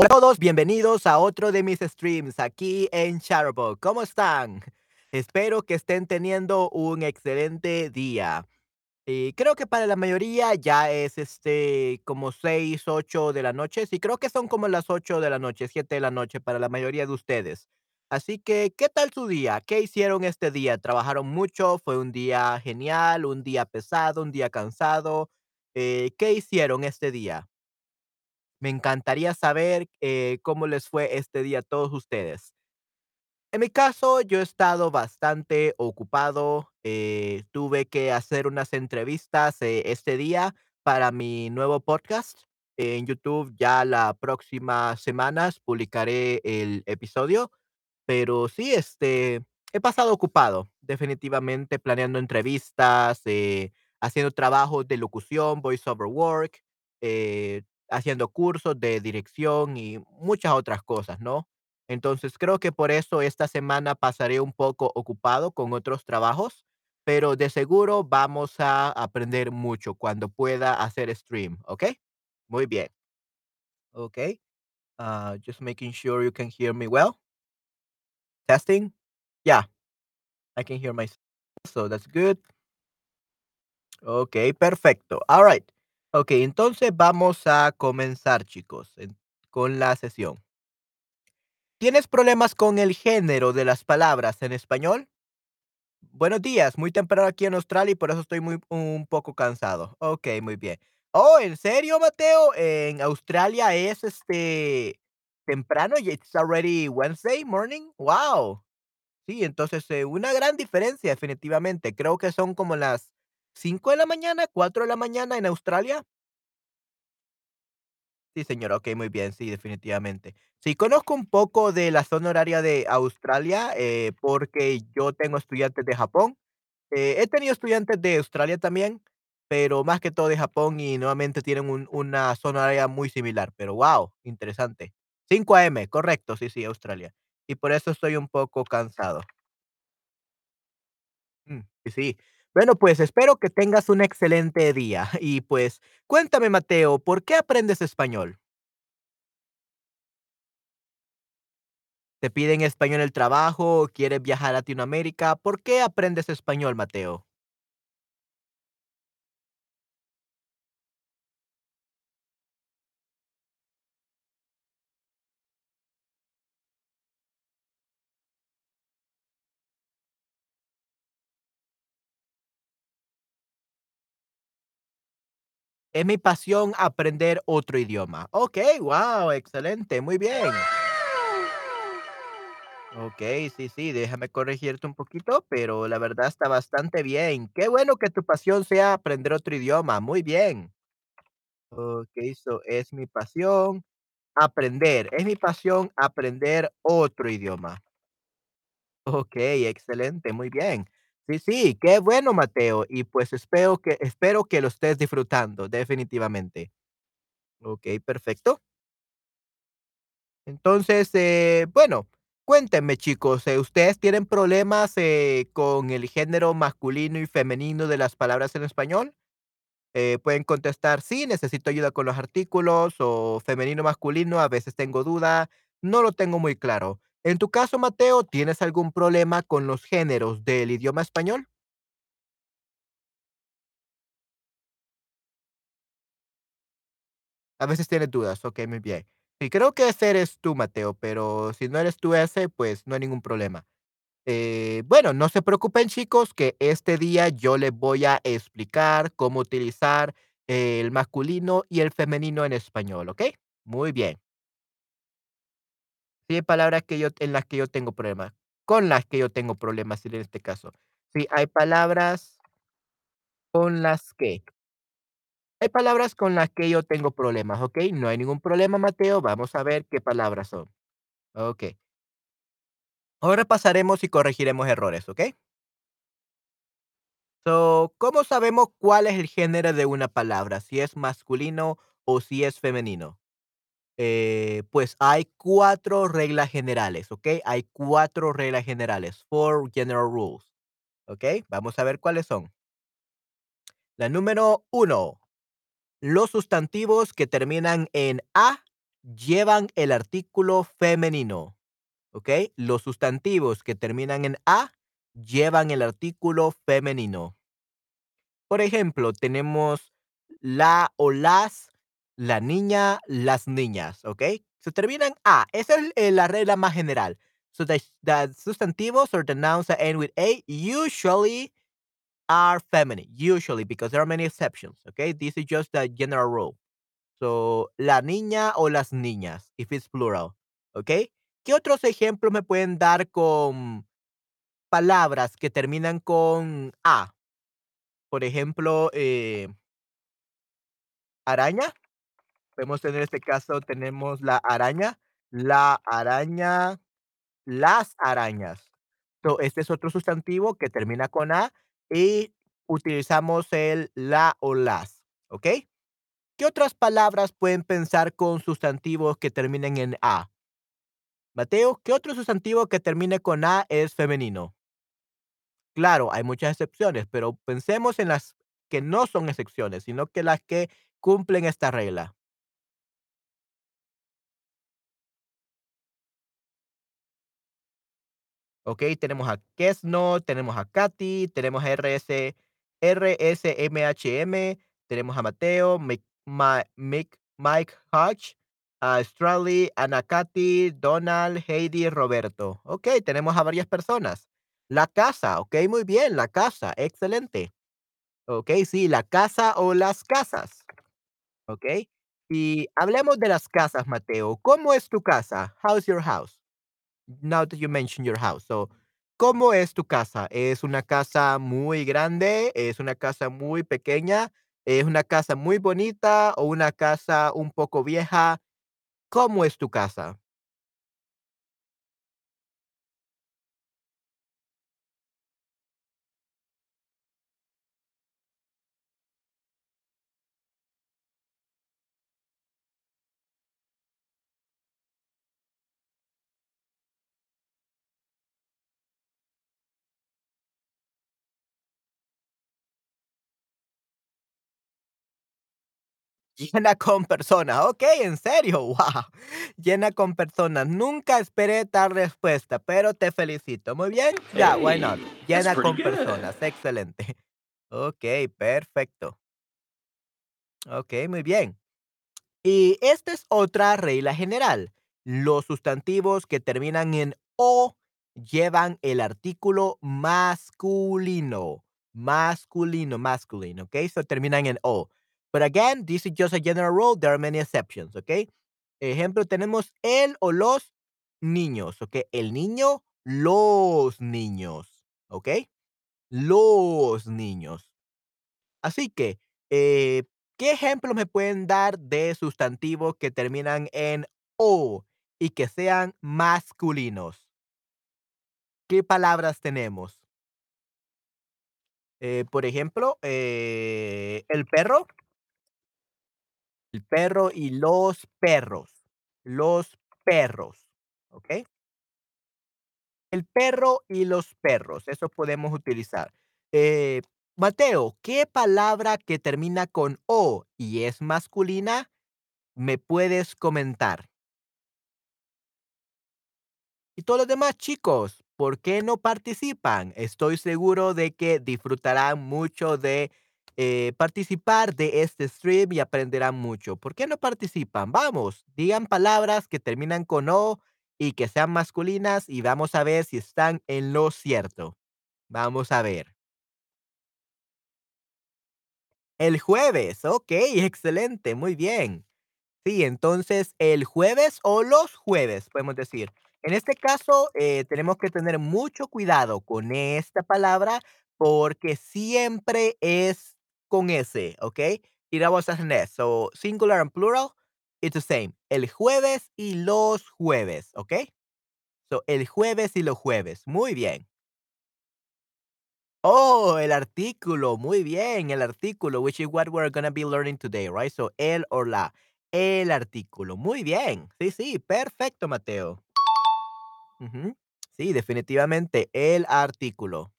Hola a todos, bienvenidos a otro de mis streams aquí en Shutterbug. ¿Cómo están? Espero que estén teniendo un excelente día. Y creo que para la mayoría ya es este como 6, 8 de la noche. Sí, creo que son como las 8 de la noche, 7 de la noche para la mayoría de ustedes. Así que, ¿qué tal su día? ¿Qué hicieron este día? ¿Trabajaron mucho? ¿Fue un día genial? ¿Un día pesado? ¿Un día cansado? Eh, ¿qué hicieron este día? Me encantaría saber, eh, cómo les fue este día a todos ustedes. En mi caso, yo he estado bastante ocupado, eh, tuve que hacer unas entrevistas, eh, este día para mi nuevo podcast en YouTube. Ya la próxima semanas publicaré el episodio, pero sí, este, he pasado ocupado, definitivamente planeando entrevistas, haciendo trabajos de locución, voice over work, haciendo cursos de dirección y muchas otras cosas, ¿no? Entonces, creo que por eso esta semana pasaré un poco ocupado con otros trabajos, pero de seguro vamos a aprender mucho cuando pueda hacer stream, ¿ok? Muy bien. Okey, ah, just making sure you can hear me well. Testing. Yeah, I can hear myself, so that's good. Okey, perfecto. All right. Okey, entonces vamos a comenzar, chicos, en con la sesión. ¿Tienes problemas con el género de las palabras en español? Buenos días, muy temprano aquí en Australia y por eso estoy muy un poco cansado. Okey, muy bien. Oh, ¿en serio, Mateo? ¿En Australia es, este, temprano y it's already Wednesday morning? Guau. Sí, entonces, eh, una gran diferencia, definitivamente. Creo que son como las 5 de la mañana, 4 de la mañana en Australia. Sí, señor, okey, muy bien, sí, definitivamente. Sí, conozco un poco de la zona horaria de Australia, eh, porque yo tengo estudiantes de Japón. Eh, he tenido estudiantes de Australia también, pero más que todo de Japón y nuevamente tienen un una zona horaria muy similar, pero guau, interesante. 5 AM, correcto, sí, sí, Australia. Y por eso estoy un poco cansado. Mm, y sí. Bueno, pues espero que tengas un excelente día. Y pues, cuéntame, Mateo, ¿por qué aprendes español? ¿Te piden español en el trabajo quieres viajar a Latinoamérica? ¿Por qué aprendes español, Mateo? Es mi pasión aprender otro idioma. Okey, guau, excelente, muy bien. Okey, sí, sí, déjame corregirte un poquito, pero la verdad está bastante bien. Qué bueno que tu pasión sea aprender otro idioma, muy bien. Okey, so es mi pasión aprender, es mi pasión aprender otro idioma. Okey, excelente, muy bien. Sí, sí, qué bueno, Mateo, y pues espero que espero que lo estés disfrutando, definitivamente. Okey, perfecto. Entonces, eh, bueno, cuéntenme, chicos, eh, ¿ustedes tienen problemas, eh, con el género masculino y femenino de las palabras en español? Eh, pueden contestar: "Sí, necesito ayuda con los artículos", o femenino, masculino, a veces tengo duda, no lo tengo muy claro. En tu caso, Mateo, ¿tienes algún problema con los géneros del idioma español? A veces tienes dudas, okey, muy bien. Sí, creo que ese eres tú, Mateo, pero si no eres tú ese, pues no hay ningún problema. Eh, bueno, no se preocupen, chicos, que este día yo les voy a explicar cómo utilizar el masculino y el femenino en español, ¿ok? Muy bien. Hay palabras que yo en las que yo tengo problemas, con las que yo tengo problemas en este caso. Sí, hay palabras con las que hay palabras con las que yo tengo problemas, ¿ok? No hay ningún problema, Mateo, vamos a ver qué palabras son. Okey. Ahora pasaremos y corregiremos errores, ¿ok? So, ¿cómo sabemos cuál es el género de una palabra? Si es masculino o si es femenino. Eh, pues hay 4 reglas generales, ¿ok? Hay 4 reglas generales, four general rules, ¿ok? Vamos a ver cuáles son. La número 1, los sustantivos que terminan en "a", llevan el artículo femenino, ¿ok? Los sustantivos que terminan en a llevan el artículo femenino. Por ejemplo, tenemos la o las, la niña, las niñas, ¿ok? Se terminan a. Esa es eh, la regla más general. So the, the substantivos or the nouns that end with a usually are feminine. Usually, because there are many exceptions, okay? This is just the general rule. So, la niña o las niñas, if it's plural, ¿ok? ¿Qué otros ejemplos me pueden dar con palabras que terminan con a? Por ejemplo, eh, araña. Podemos tener este caso, tenemos la araña, la araña, las arañas. So, este es otro sustantivo que termina con a y utilizamos el la o las, ¿ok? ¿Qué otras palabras pueden pensar con sustantivos que terminen en a? Mateo, ¿qué otro sustantivo que termine con a es femenino? Claro, hay muchas excepciones, pero pensemos en las que no son excepciones, sino que las que cumplen esta regla. ¿Ok? Tenemos a Kesno, tenemos a Katy, tenemos a RS, RSMHM, tenemos a Mateo, Mick- Mike Hodge, a Straley, Ana Katy, Donald, Heidi, Roberto. Ok, tenemos a varias personas. La casa, ok, muy bien, la casa, excelente. Ok, sí, la casa o las casas, ok. Y hablemos de las casas, Mateo. ¿Cómo es tu casa? How's your house? Now that you mention your house. So, ¿cómo es tu casa? ¿Es una casa muy grande? ¿Es una casa muy pequeña? ¿Es una casa muy bonita o una casa un poco vieja? ¿Cómo es tu casa? Llena con personas. Ok, en serio, wow. Llena con personas. Nunca esperé tal respuesta, pero te felicito. Muy bien. Ya, why not? Llena con good. personas. Excelente. Ok, perfecto. Ok, muy bien. Y esta es otra regla general. Los sustantivos que terminan en o llevan el artículo masculino. Masculino, masculine, ¿ok? So terminan en o. But again, this is just a general rule. There are many exceptions, ¿ok? Ejemplo, tenemos el o los niños, ¿ok? El niño, los niños, ¿ok? Los niños. Así que, eh, ¿qué ejemplos me pueden dar de sustantivos que terminan en o y que sean masculinos? ¿Qué palabras tenemos? Eh, por ejemplo, eh, el perro, el perro y los perros, los perros, ¿ok? El perro y los perros, eso podemos utilizar. Eh, Mateo, ¿qué palabra que termina con o y es masculina me puedes comentar? Y todos los demás chicos, ¿por qué no participan? Estoy seguro de que disfrutarán mucho de eh, participar de este stream y aprenderán mucho. ¿Por qué no participan? Vamos, digan palabras que terminan con O y que sean masculinas y vamos a ver si están en lo cierto. Vamos a ver. El jueves, ok, excelente, muy bien. Sí, entonces el jueves o los jueves, podemos decir. En este caso, eh, tenemos que tener mucho cuidado con esta palabra porque siempre es con S, ¿ok? Y la voz es S. So, singular and plural, it's the same. El jueves y los jueves, ¿ok? So, el jueves y los jueves. Muy bien. Oh, el artículo, muy bien, el artículo, which is what we're gonna be learning today, right? So, el o la, el artículo, muy bien. Sí, sí, perfecto, Mateo. Ujú. Sí, definitivamente, el artículo.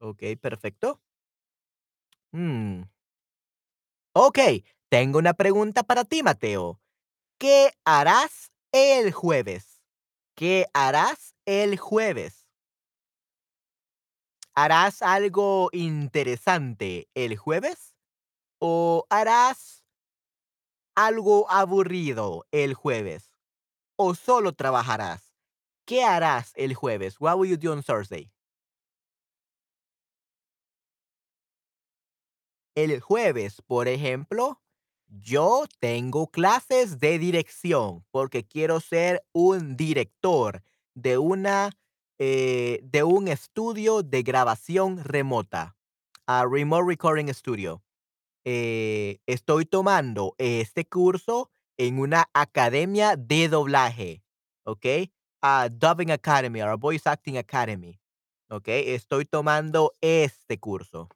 Ok, perfecto. Mm. Ok, tengo una pregunta para ti, Mateo. ¿Qué harás el jueves? ¿Qué harás el jueves? ¿Harás algo interesante el jueves? ¿O harás algo aburrido el jueves? ¿O solo trabajarás? ¿Qué harás el jueves? What will you do on Thursday? El jueves, por ejemplo, yo tengo clases de dirección porque quiero ser un director de una eh, de un estudio de grabación remota, a remote recording studio. Eh, estoy tomando este curso en una academia de doblaje, ¿ok? A Dubbing Academy, or a Voice Acting Academy, ¿ok? Estoy tomando este curso.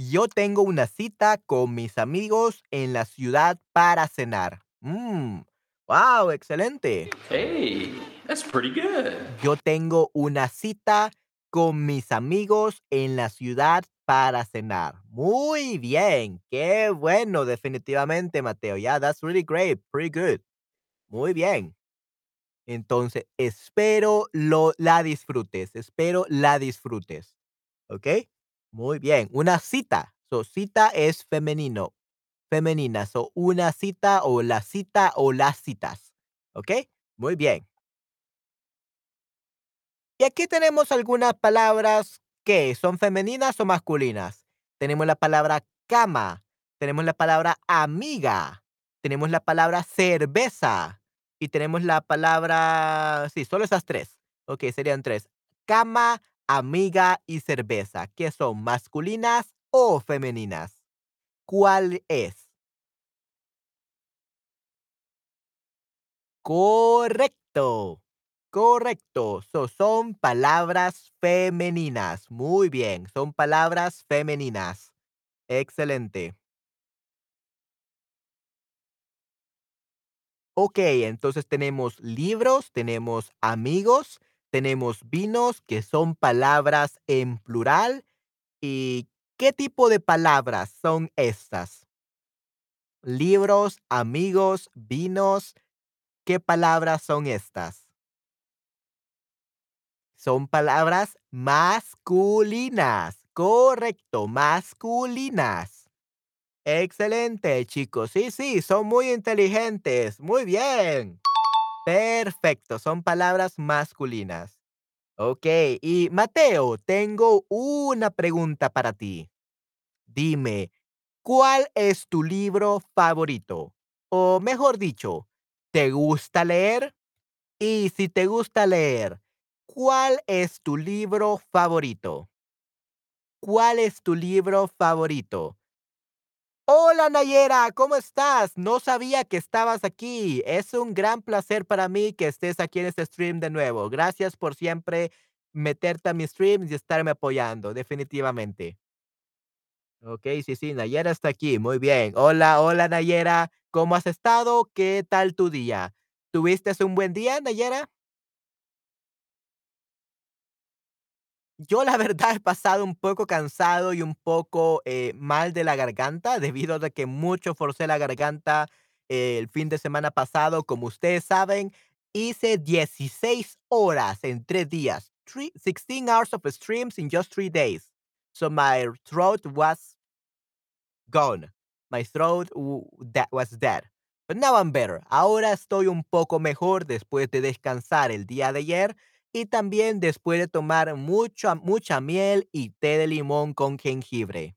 Yo tengo una cita con mis amigos en la ciudad para cenar. Mm, wow, excelente. Hey, that's pretty good. Yo tengo una cita con mis amigos en la ciudad para cenar. Muy bien, qué bueno, definitivamente, Mateo. Yeah, that's really great, pretty good. Muy bien. Entonces, espero lo, la disfrutes, espero la disfrutes. ¿Ok? Muy bien. Una cita. So, cita es femenino, femenina. So, una cita o la cita o las citas. ¿Ok? Muy bien. Y aquí tenemos algunas palabras que son femeninas o masculinas. Tenemos la palabra cama, tenemos la palabra amiga, tenemos la palabra cerveza y tenemos la palabra, sí, solo esas tres. Ok, serían tres. Cama, amiga y cerveza. ¿Qué son masculinas o femeninas? ¿Cuál es? Correcto. Correcto. So, son palabras femeninas. Muy bien. Son palabras femeninas. Excelente. Ok, entonces tenemos libros, tenemos amigos, tenemos vinos, que son palabras en plural. ¿Y qué tipo de palabras son estas? Libros, amigos, vinos. ¿Qué palabras son estas? Son palabras masculinas. Correcto, masculinas. Excelente, chicos. Sí, sí, son muy inteligentes. Muy bien. Perfecto, son palabras masculinas. Ok, y Mateo, tengo una pregunta para ti. Dime, ¿cuál es tu libro favorito? O mejor dicho, ¿te gusta leer? Y si te gusta leer, ¿cuál es tu libro favorito? ¿Cuál es tu libro favorito? Hola Nayera, ¿cómo estás? No sabía que estabas aquí. Es un gran placer para mí que estés aquí en este stream de nuevo. Gracias por siempre meterte a mis streams y estarme apoyando, definitivamente. Ok, sí, sí, Nayera está aquí. Muy bien. Hola, hola Nayera. ¿Cómo has estado? ¿Qué tal tu día? ¿Tuviste un buen día, Nayera? Yo la verdad he pasado un poco cansado y un poco eh, mal de la garganta debido a que mucho forcé la garganta eh, el fin de semana pasado. Como ustedes saben, hice 16 horas en tres días. Three, 16 hours of streams in just three days. So my throat was gone. My throat that was dead. But now I'm better. Ahora estoy un poco mejor después de descansar el día de ayer y también después de tomar mucha, mucha miel y té de limón con jengibre.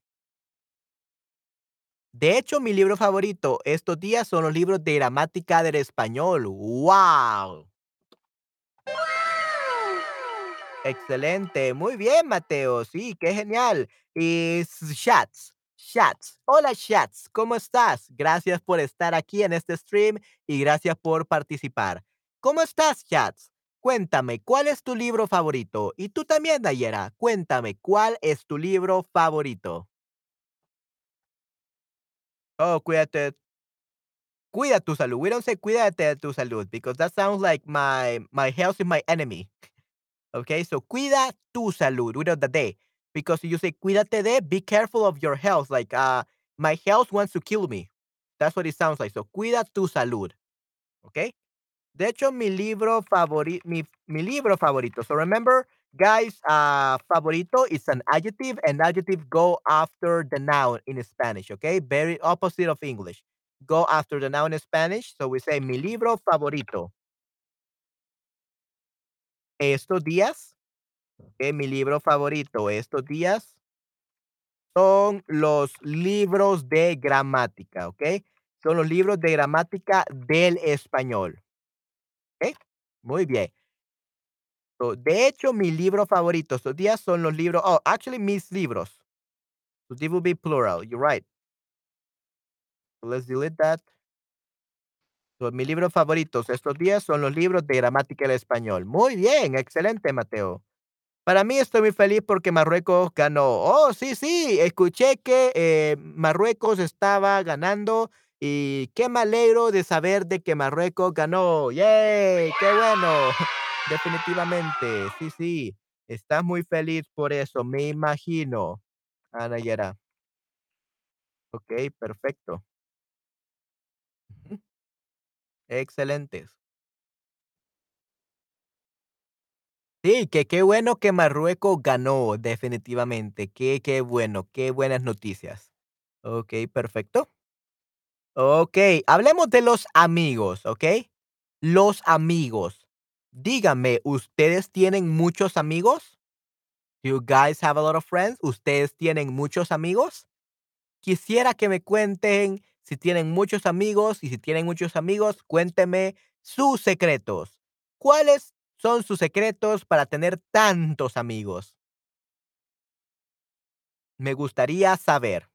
De hecho, mi libro favorito estos días son los libros de gramática del español. ¡Wow! Excelente. Muy bien, Mateo. Sí, qué genial. Y Chats. Chats. Hola, Chats. ¿Cómo estás? Gracias por estar aquí en este stream y gracias por participar. ¿Cómo estás, Chats? Cuéntame, ¿cuál es tu libro favorito? Y tú también, Dayera, cuéntame, ¿cuál es tu libro favorito? Oh, cuídate. Cuida tu salud. We don't say cuídate de tu salud because that sounds like my my health is my enemy. Okay, so cuida tu salud. We don't the day because you say cuídate de, be careful of your health. Like uh, my health wants to kill me. That's what it sounds like. So, cuida tu salud, ¿okey? De hecho, mi libro favori mi mi libro favorito. So, remember, guys, uh, favorito is an adjective, and adjective go after the noun in Spanish, okay? Very opposite of English. Go after the noun in Spanish, so we say mi libro favorito. Estos días, okey, mi libro favorito estos días son los libros de gramática, ¿okey? Son los libros de gramática del español. Muy bien. So, de hecho, mi libro favorito estos días son los libros oh, actually, mis libros. So, it will be plural, you're right. Let's delete that. So, mis libros favoritos estos días son los libros de gramática del español. Muy bien, excelente, Mateo. Para mí estoy muy feliz porque Marruecos ganó. Oh, sí, sí, escuché que, eh, Marruecos estaba ganando y qué me alegro de saber de que Marruecos ganó. Yay, qué bueno. Definitivamente, sí, sí. Estás muy feliz por eso, me imagino, ah, Nayera. Okey, perfecto. Ujú. Excelentes. Sí, que qué bueno que Marruecos ganó, definitivamente. Qué qué bueno, qué buenas noticias. Okey, perfecto. Okey, hablemos de los amigos, ¿okey? Los amigos. Díganme, ¿ustedes tienen muchos amigos? You guys have a lot of friends. ¿Ustedes tienen muchos amigos? Quisiera que me cuenten si tienen muchos amigos, y si tienen muchos amigos, cuéntenme sus secretos. ¿Cuáles son sus secretos para tener tantos amigos? Me gustaría saber.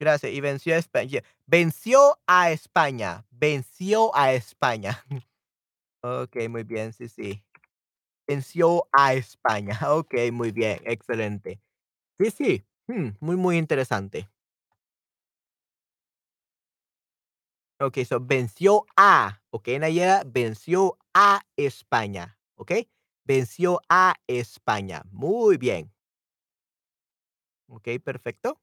Gracias, y venció a España venció a España, venció a España. Okey, muy bien, sí, sí. Venció a España. Okey, muy bien, excelente. Sí, sí, mm, muy, muy interesante. Okey, so venció a, okey, Nayera, venció a España, ¿okey? Venció a España. Muy bien. Okey, perfecto.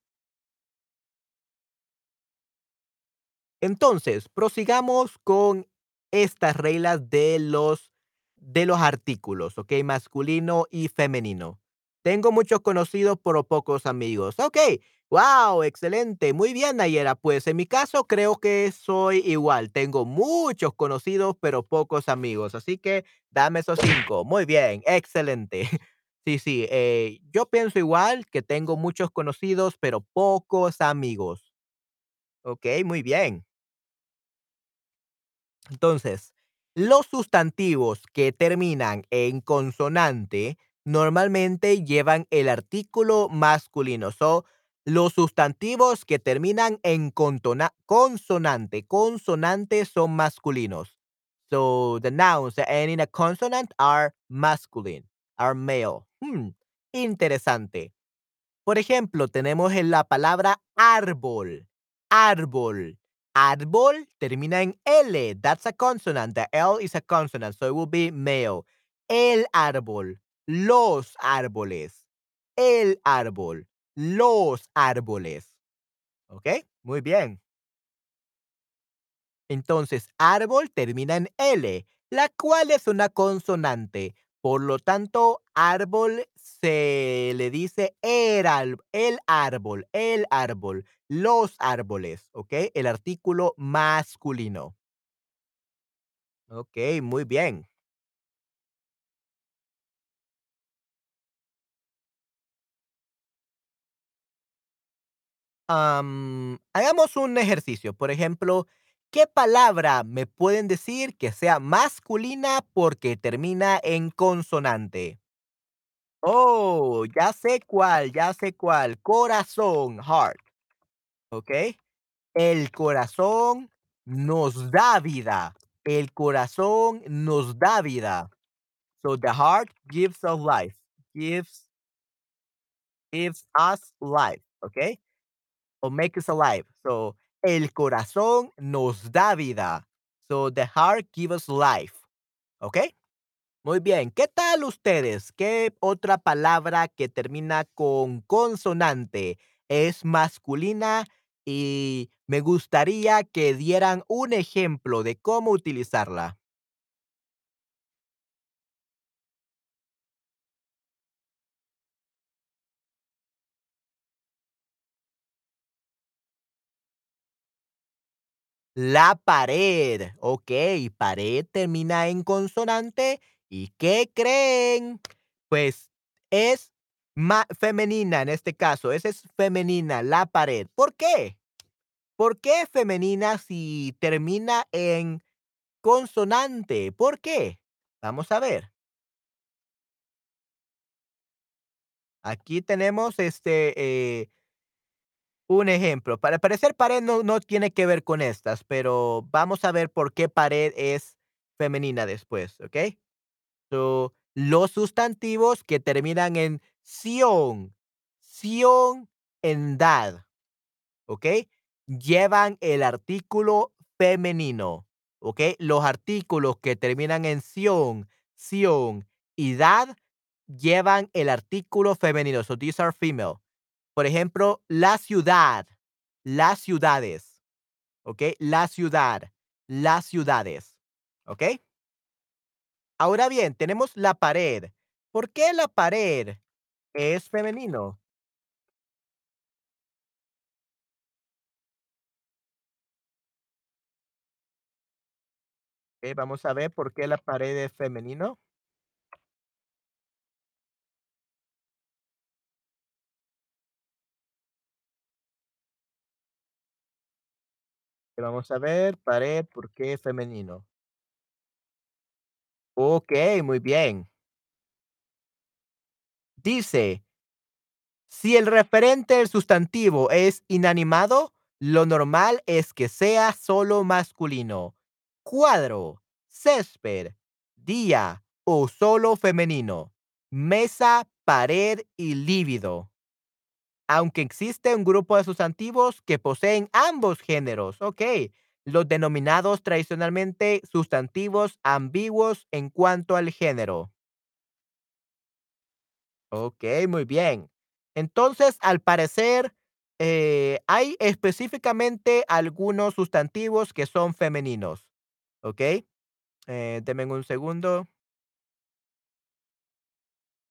Entonces, prosigamos con estas reglas de los de los artículos, ¿okey? Masculino y femenino. Tengo muchos conocidos, pero pocos amigos. Okey, guau, excelente. Muy bien, Nayera. Pues, en mi caso, creo que soy igual. Tengo muchos conocidos, pero pocos amigos. Así que dame esos 5. Muy bien, excelente. Sí, sí, eh, yo pienso igual, que tengo muchos conocidos, pero pocos amigos. Okey, muy bien. Entonces, los sustantivos que terminan en consonante normalmente llevan el artículo masculino. So, los sustantivos que terminan en consonante consonante son masculinos. So, the nouns that in a consonant are masculine, are male. Mm, interesante. Por ejemplo, tenemos en la palabra árbol, árbol. Árbol termina en L, that's a consonant. The L is a consonant, so it will be male. El árbol, los árboles, el árbol, los árboles. ¿Okey? Muy bien. Entonces, árbol termina en L, la cual es una consonante. Por lo tanto, árbol se le dice eral el árbol, el árbol, los árboles, ¿okey? El artículo masculino. Okey, muy bien. Am, hagamos un ejercicio. Por ejemplo, ¿qué palabra me pueden decir que sea masculina porque termina en consonante? Oh, ya sé cuál, ya sé cuál. Corazón, heart. ¿Okey? El corazón nos da vida. El corazón nos da vida. So, the heart gives us life, gives gives us life, ¿okey? O make us alive. So, el corazón nos da vida. So, the heart gives us life, ¿ok? Muy bien, ¿qué tal ustedes? ¿Qué otra palabra que termina con consonante es masculina? Y me gustaría que dieran un ejemplo de cómo utilizarla. La pared. Ok, pared termina en consonante. ¿Y qué creen? Pues es femenina en este caso. Esa es femenina, la pared. ¿Por qué? ¿Por qué femenina si termina en consonante? ¿Por qué? Vamos a ver. Aquí tenemos este eh, un ejemplo. Para parecer pared no, no tiene que ver con estas, pero vamos a ver por qué pared es femenina después, ¿ok? So, los sustantivos que terminan en ción, ción, en dad, ¿ok? Llevan el artículo femenino, ¿ok? Los artículos que terminan en ción, ción y dad llevan el artículo femenino. So these are female. Por ejemplo, la ciudad, las ciudades, ¿ok? La ciudad, las ciudades, ¿ok? Ahora bien, tenemos la pared. ¿Por qué la pared es femenino? Vamos a ver por qué la pared es femenino. Vamos a ver, pared, ¿por qué es femenino? Okey, muy bien. Dice, si el referente del sustantivo es inanimado, lo normal es que sea solo masculino. Cuadro, césped, día o solo femenino. Mesa, pared y lívido. Aunque existe un grupo de sustantivos que poseen ambos géneros, ok, los denominados tradicionalmente sustantivos ambiguos en cuanto al género. Ok, muy bien. Entonces, al parecer, eh, hay específicamente algunos sustantivos que son femeninos. Ok, eh, un segundo.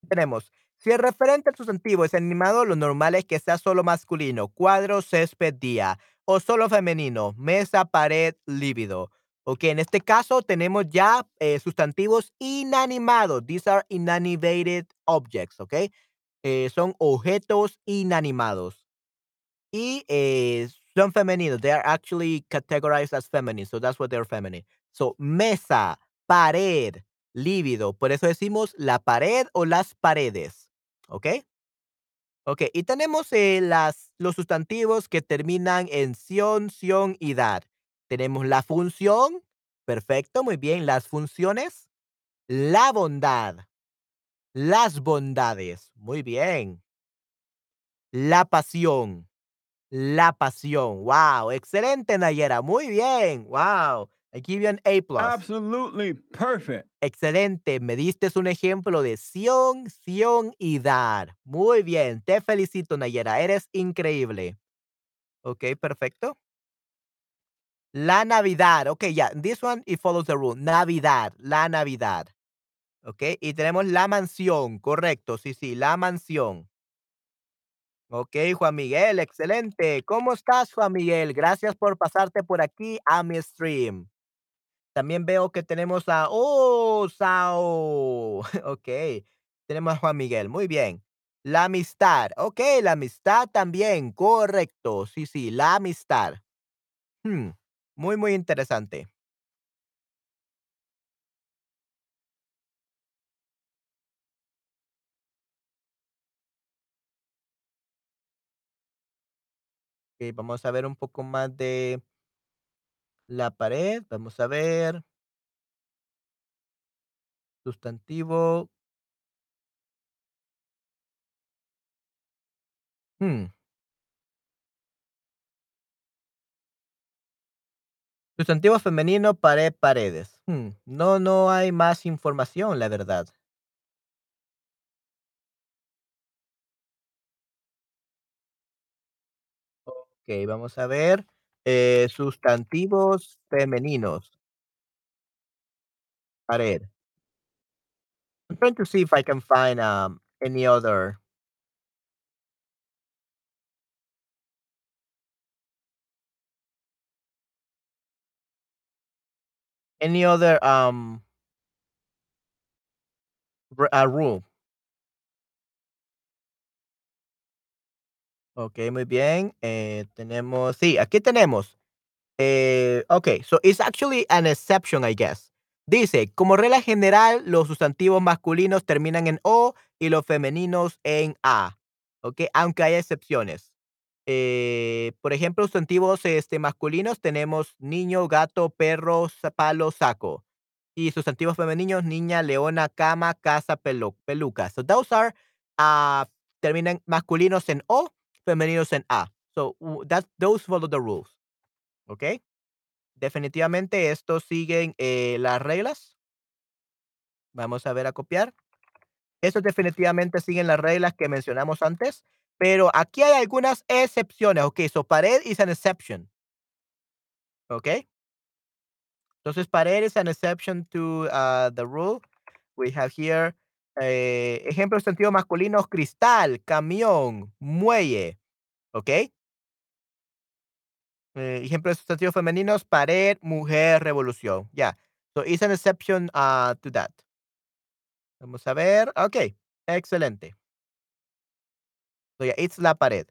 Tenemos, si el referente al sustantivo es animado, lo normal es que sea solo masculino, cuadro, césped, día, o solo femenino, mesa, pared, lívido. Ok, en este caso tenemos ya eh, sustantivos inanimados. These are inanimated objects, ok. Eh, son objetos inanimados. Y eh, son femeninos. They are actually categorized as feminine. So that's what they're feminine. So, mesa, pared, lívido. Por eso decimos la pared o las paredes. ¿Ok? Ok. Y tenemos eh, las, los sustantivos que terminan en sion, sion y dar. Tenemos la función. Perfecto. Muy bien. Las funciones. La bondad. Las bondades. Muy bien. La pasión. La pasión. Wow, excelente, Nayera. Muy bien. Wow. I give you an A plus. Absolutely perfect. Excelente. Me diste un ejemplo de sion, sion y dar. Muy bien. Te felicito, Nayera. Eres increíble. Ok, perfecto. La Navidad. Ok, ya. This one, it follows the rule. Navidad. La Navidad. Ok, y tenemos la mansión. Correcto. Sí, sí, la mansión. Ok, Juan Miguel, excelente. ¿Cómo estás, Juan Miguel? Gracias por pasarte por aquí a mi stream. También veo que tenemos a ¡Oh, Sao! Ok, tenemos a Juan Miguel, muy bien. La amistad, ok, la amistad también, correcto. Sí, sí, la amistad. Hmm, muy, muy interesante. Ok, vamos a ver un poco más de la pared. Vamos a ver. Sustantivo. Hmm. Sustantivo femenino, pared, paredes. Hmm, no, no hay más información, la verdad. Ok, vamos a ver. Eh, sustantivos femeninos, pared. I'm trying to see if I can find um, any other. Any other um uh, rule. Ok, muy bien. eh, tenemos, sí, aquí tenemos. Eh, ok, so it's actually an exception, I guess. Dice, como regla general, los sustantivos masculinos terminan en O y los femeninos en A. Ok, aunque hay excepciones. Eh, por ejemplo, sustantivos este, masculinos tenemos niño, gato, perro, palo, saco. Y sustantivos femeninos, niña, leona, cama, casa, pelu- peluca. So those are, uh, terminan masculinos en O, femeninos en A. So that, those follow the rules. ¿Ok? Definitivamente estos siguen eh, las reglas. Vamos a ver a copiar. Estos definitivamente siguen las reglas que mencionamos antes, pero aquí hay algunas excepciones. Ok, so pared is an exception. Ok, entonces pared is an exception to uh, the rule. We have here eh, ejemplos sustantivos masculinos: cristal, camión, muelle. Ok, eh, ejemplos sustantivos femeninos: pared, mujer, revolución. Yeah, so it's an exception uh, to that. Vamos a ver. Ok, excelente. So yeah, it's la pared.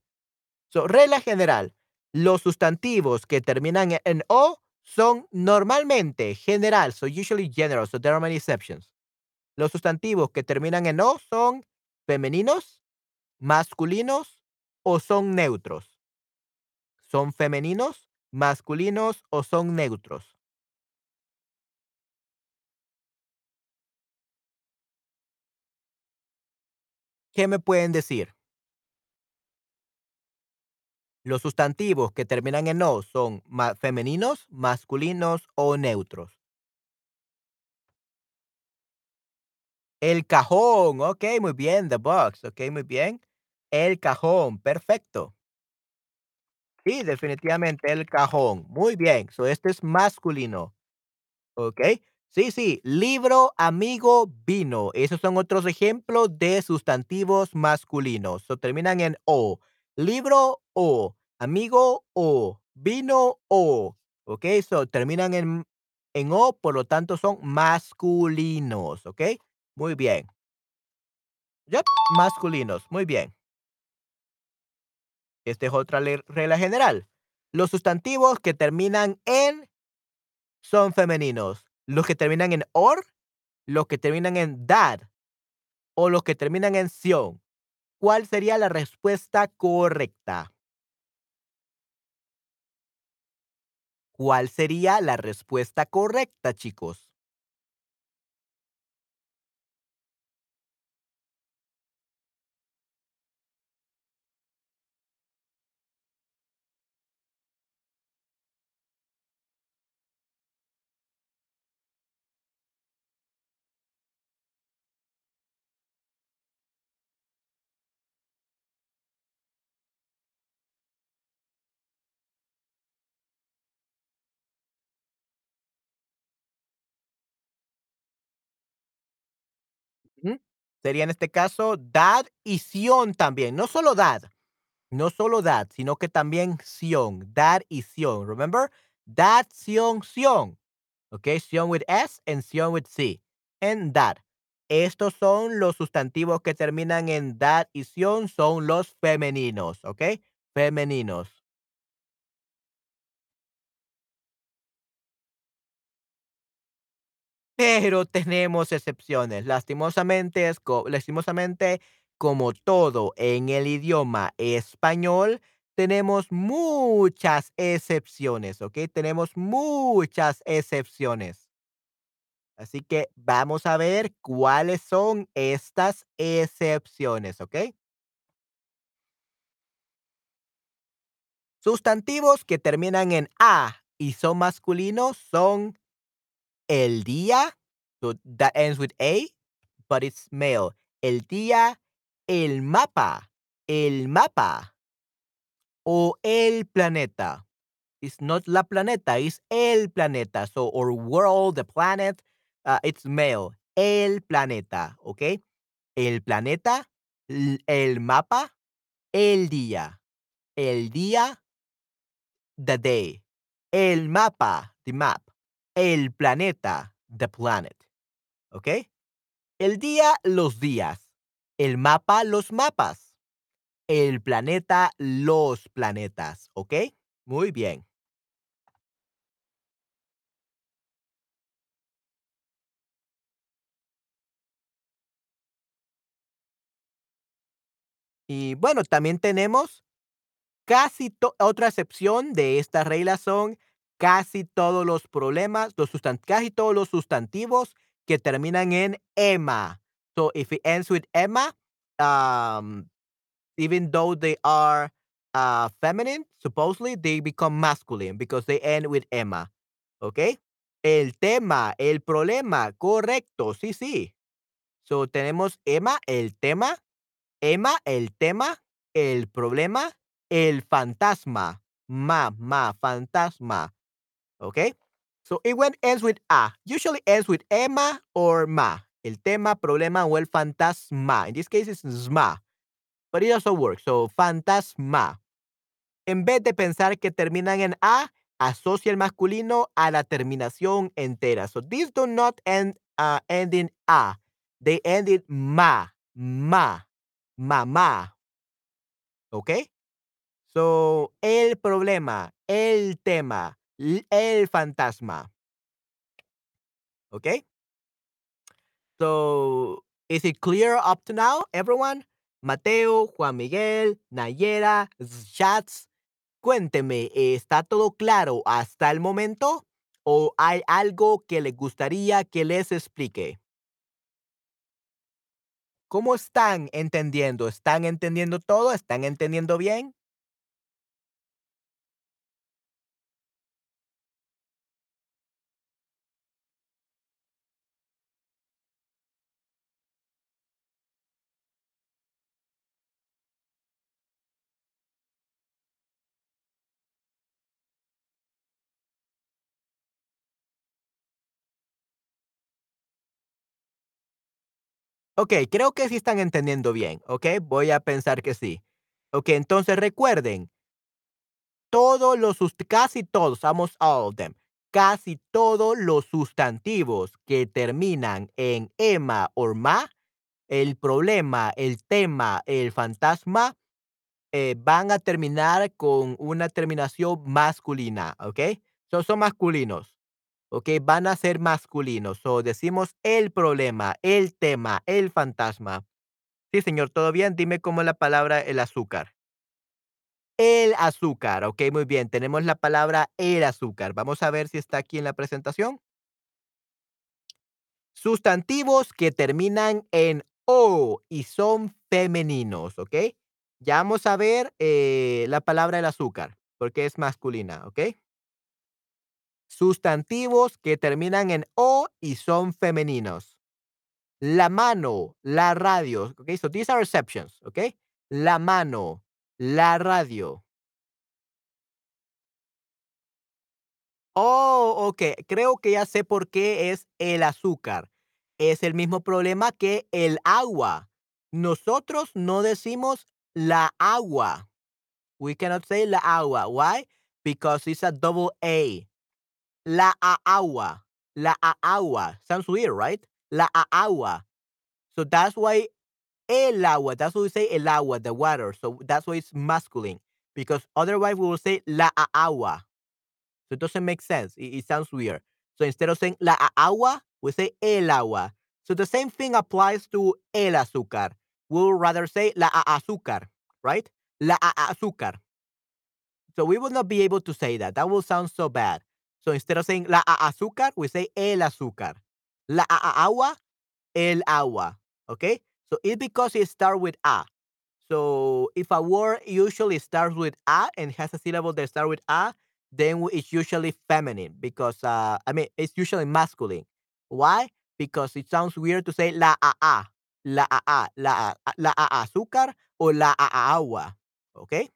So, regla general. Los sustantivos que terminan en O son normalmente general, so usually general, so there are many exceptions. Los sustantivos que terminan en O son femeninos, masculinos o son neutros. Son femeninos, masculinos o son neutros. ¿Qué me pueden decir? Los sustantivos que terminan en O son femeninos, masculinos o neutros. El cajón, ok, muy bien, the box, ok, muy bien. El cajón, perfecto. Sí, definitivamente el cajón, muy bien. So, este es masculino, ok. Sí, sí, libro, amigo, vino. Esos son otros ejemplos de sustantivos masculinos. So, terminan en O. Libro, O. Amigo, O. Vino, O. Ok, so terminan en, en O, por lo tanto son masculinos, ok. Muy bien. Yep, masculinos. Muy bien. Esta es otra regla general. Los sustantivos que terminan en son femeninos. Los que terminan en or, los que terminan en dad o los que terminan en sion. ¿Cuál sería la respuesta correcta? ¿Cuál sería la respuesta correcta, chicos? Sería en este caso dad y sion también. No solo dad, no solo that, sino que también sion. Dad y sion. Remember? Dad, sion, sion. Okay, Sion with S and Sion with C. En that. Estos son los sustantivos que terminan en that y sion, son los femeninos, ¿ok? Femeninos. Pero tenemos excepciones. Lastimosamente, lastimosamente, como todo en el idioma español, tenemos muchas excepciones, ¿ok? Tenemos muchas excepciones. Así que vamos a ver cuáles son estas excepciones, ¿ok? Sustantivos que terminan en A y son masculinos son el día, so that ends with A, but it's male. El día, el mapa, el mapa o el planeta. It's not la planeta, it's el planeta. So, or world, the planet, uh, it's male. El planeta, ¿ok? El planeta, el mapa, el día. El día, the day. El mapa, the map. El planeta, the planet. ¿Ok? El día, los días. El mapa, los mapas. El planeta, los planetas. ¿Ok? Muy bien. Y bueno, también tenemos casi otra excepción de esta regla son casi todos los problemas, los casi todos los sustantivos que terminan en ema. So if it ends with ema, um, even though they are uh, feminine, supposedly they become masculine because they end with ema. ¿Ok? El tema, el problema, correcto, sí, sí. So tenemos ema, el tema, Emma, el tema, el problema, el fantasma. Ma, ma, fantasma. Okay? So it ends with a. Usually ends with Emma or ma. El tema, problema o el fantasma. In this case it's sma. But it also works. So fantasma. En vez de pensar que terminan en a, asocia el masculino a la terminación entera. So these do not end uh, end in a. They end in ma, ma, mamá. ¿Ok? So, el problema, el tema, el fantasma. ¿Ok? So, is it clear up to now, everyone? Mateo, Juan Miguel, Nayera, Chats, cuénteme, ¿está todo claro hasta el momento? ¿O hay algo que les gustaría que les explique? ¿Cómo están entendiendo? ¿Están entendiendo todo? ¿Están entendiendo bien? Ok, creo que sí están entendiendo bien, ¿ok? Voy a pensar que sí. Ok, entonces recuerden, todos los, casi todos, almost all of them, casi todos los sustantivos que terminan en ema o ma, el problema, el tema, el fantasma, eh, van a terminar con una terminación masculina, ¿ok? So, son masculinos. ¿Ok? Van a ser masculinos. O decimos el problema, el tema, el fantasma. Sí, señor, ¿todo bien? Dime cómo es la palabra el azúcar. El azúcar, ok, muy bien. Tenemos la palabra el azúcar. Vamos a ver si está aquí en la presentación. Sustantivos que terminan en o y son femeninos, ¿ok? Ya vamos a ver eh, la palabra el azúcar, porque es masculina, ¿ok? Sustantivos que terminan en o y son femeninos. La mano, la radio. Okay, so these are exceptions, okay? La mano, la radio. Oh, ok. Creo que ya sé por qué es el azúcar. Es el mismo problema que el agua. Nosotros no decimos la agua. We cannot say la agua. Why? Because it's a double A. La agua. La a agua. Sounds weird, right? La agua. So that's why el agua. That's what we say el agua, the water. So that's why it's masculine. Because otherwise we will say la a agua. So it doesn't make sense. It, it sounds weird. So instead of saying la agua, we say el agua. So the same thing applies to el azúcar. We'll rather say la azúcar, right? La azúcar. So we will not be able to say that. That will sound so bad. So instead of saying la a azúcar, we say el azúcar. La a agua, el agua. Okay? So it's because it starts with a. So if a word usually starts with a and has a syllable that starts with a, then it's usually feminine because uh, I mean it's usually masculine. Why? Because it sounds weird to say la a a, la a a, la a, la a azúcar or la a agua. Okay,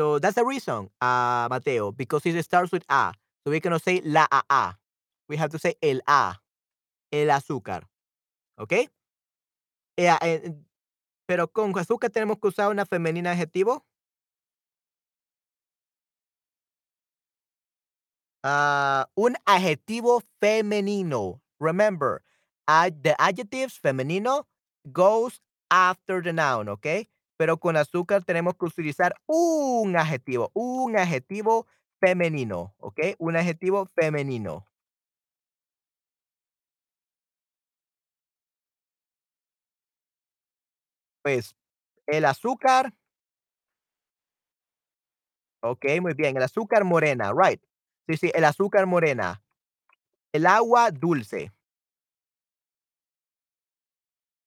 so that's the reason, uh, Mateo, because it starts with a. So we cannot say la a a. We have to say el a, el azúcar. Okay. Eh, eh, pero con azúcar tenemos que usar una femenina adjetivo. Ah, un adjetivo femenino. Remember, the adjectives femenino goes after the noun, ¿ok? Pero con azúcar tenemos que utilizar un adjetivo, un adjetivo femenino, ¿ok? Un adjetivo femenino. Pues el azúcar, ok, muy bien, el azúcar morena, right. Sí, sí, el azúcar morena. El agua dulce.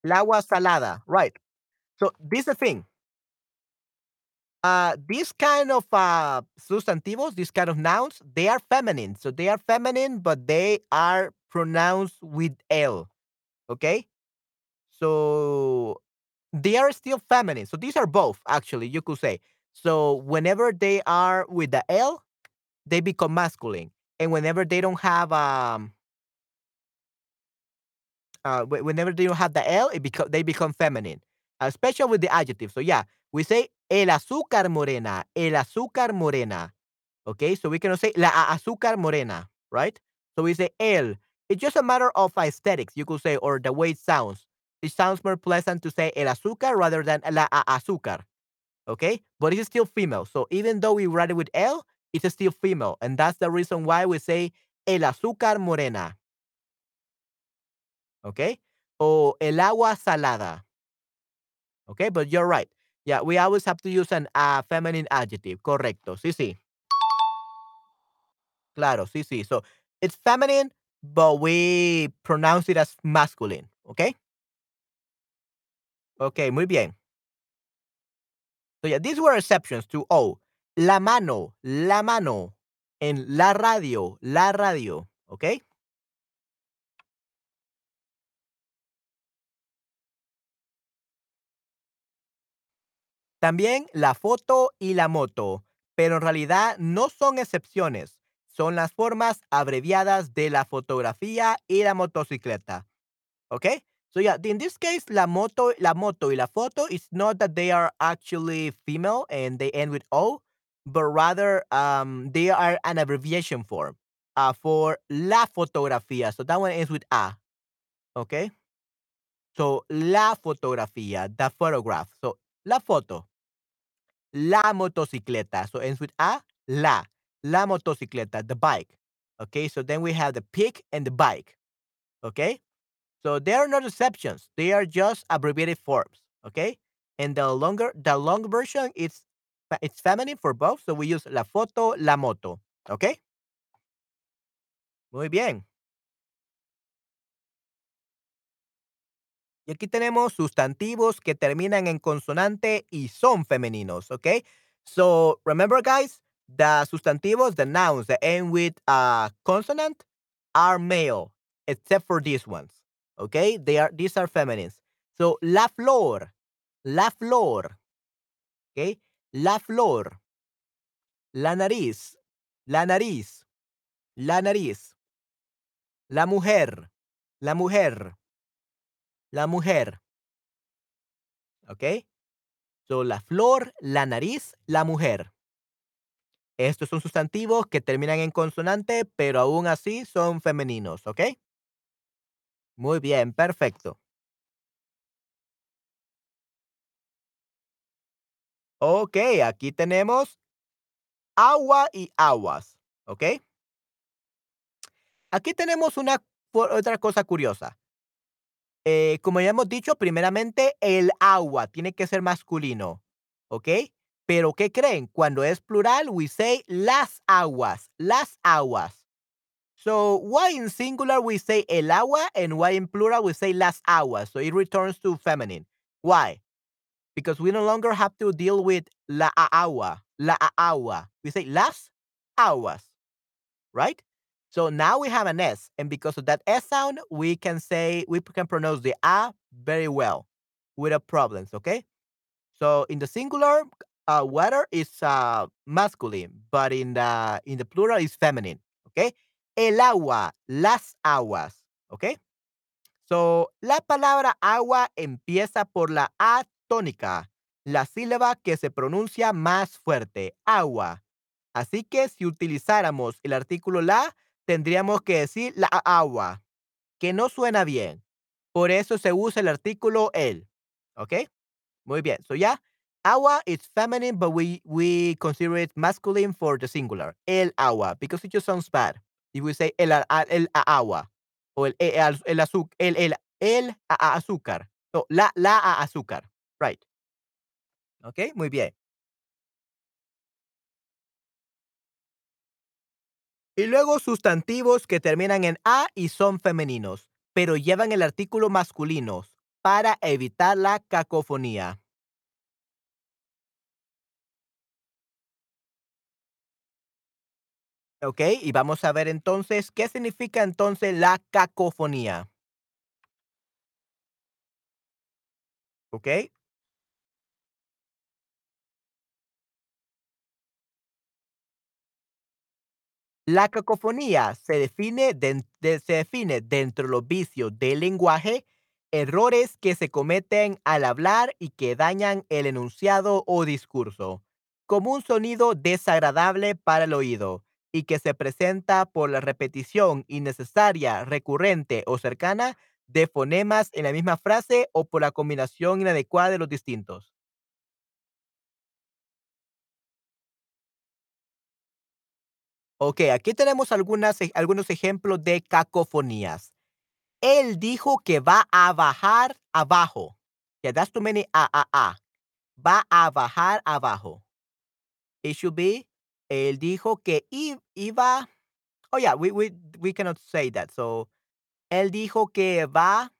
El agua salada, right. So this is the thing. Uh, these kind of uh, sustantivos, these kind of nouns, they are feminine. So they are feminine, but they are pronounced with L. Okay. So they are still feminine. So these are both, actually, you could say. So whenever they are with the L, they become masculine. And whenever they don't have um uh, whenever they don't have the L, it become they become feminine, Uh, especially with the adjective. So yeah, we say el azúcar morena, el azúcar morena. Okay, so we cannot say la azúcar morena, right? So we say el. It's just a matter of aesthetics, you could say, or the way it sounds. It sounds more pleasant to say el azúcar rather than la azúcar. Okay, but it's still female. So even though we write it with L, it's still female, and that's the reason why we say el azúcar morena. Okay, o el agua salada. Okay, but you're right. Yeah, we always have to use an uh, feminine adjective. Correcto. Sí, sí. Claro, sí, sí. So it's feminine, but we pronounce it as masculine. Okay. Okay, muy bien. So yeah, these were exceptions to O. La mano, la mano. En la radio, la radio. Okay. También la foto y la moto, pero en realidad no son excepciones, son las formas abreviadas de la fotografía y la motocicleta. Okay? So yeah, in this case, la moto, la moto y la foto, it's not that they are actually female and they end with O, but rather um, they are an abbreviation form uh, for la fotografía. So that one ends with A. Okay? So la fotografía, the photograph. So la foto. La motocicleta. So ends with ah, a, la. La motocicleta, the bike. Okay, so then we have the pig and the bike. Okay, so they are not exceptions. They are just abbreviated forms. Okay, and the longer, the long version, fe- it's feminine for both. So we use la foto, la moto. Okay, muy bien. Y aquí tenemos sustantivos que terminan en consonante y son femeninos, ¿ok? So remember, guys, the sustantivos, the nouns that end with a consonant are male, except for these ones, ¿ok? They are these are feminines. So la flor, la flor, ¿ok? La flor, la nariz, la nariz, la nariz, la mujer, la mujer, la mujer. ¿Ok? So, la flor, la nariz, la mujer. Estos son sustantivos que terminan en consonante, pero aún así son femeninos, ¿ok? Muy bien, perfecto. Ok, aquí tenemos agua y aguas, ¿ok? Aquí tenemos una otra cosa curiosa. Eh, como ya hemos dicho, primeramente el agua tiene que ser masculino, ¿ok? Pero ¿qué creen? Cuando es plural, we say las aguas, las aguas. So why in singular we say el agua and why in plural we say las aguas? So it returns to feminine. Why? Because we no longer have to deal with la agua, la agua. We say las aguas, right? So now we have an S, and because of that S sound, we can say we can pronounce the A very well without problems, okay? So in the singular, uh, water is uh, masculine, but in the in the plural is feminine, okay? El agua, las aguas, okay? So, la palabra agua empieza por la A tónica, la sílaba que se pronuncia más fuerte, agua. Así que si utilizáramos el artículo la, tendríamos que decir la agua, que no suena bien. Por eso se usa el artículo el. ¿Ok? Muy bien. So, ya, agua is feminine, but we, we consider it masculine for the singular. El agua, because it just sounds bad. If we say el, el agua o el, el, el, azúcar, el, azúcar. No, la, la azúcar. Right. Ok, muy bien. Y luego sustantivos que terminan en a y son femeninos, pero llevan el artículo masculino para evitar la cacofonía. Ok, y vamos a ver entonces qué significa entonces la cacofonía. Ok. La cacofonía se define, se define dentro de los vicios del lenguaje, errores que se cometen al hablar y que dañan el enunciado o discurso, como un sonido desagradable para el oído y que se presenta por la repetición innecesaria, recurrente o cercana de fonemas en la misma frase o por la combinación inadecuada de los distintos. Ok, aquí tenemos algunas, e, algunos ejemplos de cacofonías. Él dijo que va a bajar abajo. Yeah, that's too many a, a, a. Va a bajar abajo. It should be, él dijo que iba, oh yeah, we, we, we cannot say that. So, él dijo que va,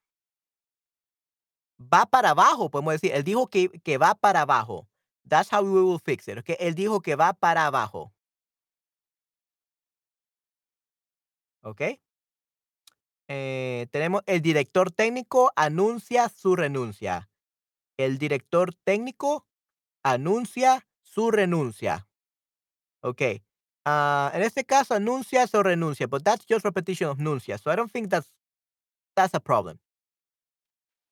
va para abajo, podemos decir. Él dijo que, que va para abajo. That's how we will fix it. Okay? Él dijo que va para abajo. ¿Ok? Eh, tenemos el director técnico anuncia su renuncia. El director técnico anuncia su renuncia. Ok. Uh, en este caso, anuncia su renuncia, but that's just repetition of nuncia, so I don't think that's, that's a problem.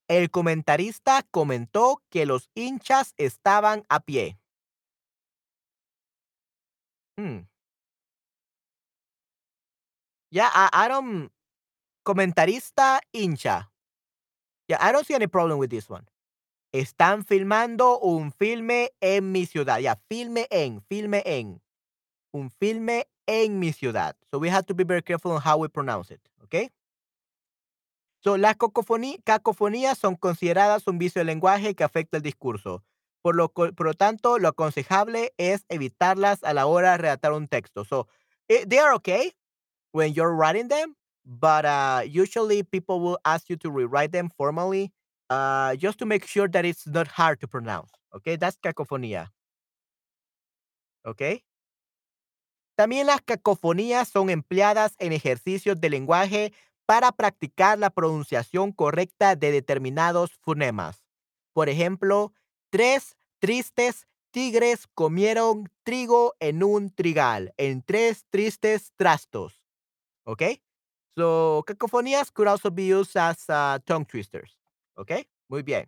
El comentarista comentó que los hinchas estaban a pie. Hmm. Yeah, I, don't. Comentarista hincha. Yeah, I don't see any problem with this one. Están filmando un filme en mi ciudad. Yeah, filme en, filme en. Un filme en mi ciudad. So we have to be very careful on how we pronounce it. Okay? So, las cacofonías son consideradas un vicio de lenguaje que afecta el discurso. Por lo, por tanto, lo aconsejable es evitarlas a la hora de redactar un texto. So, eh, they are okay when you're writing them, but uh, usually people will ask you to rewrite them formally uh, just to make sure that it's not hard to pronounce. Okay, that's cacofonía. Okay. También las cacofonías son empleadas en ejercicios de lenguaje para practicar la pronunciación correcta de determinados fonemas. Por ejemplo, tres tristes tigres comieron trigo en un trigal, en tres tristes trastos. Okay? So, cacofonías could also be used as uh, tongue twisters. Okay? Muy bien.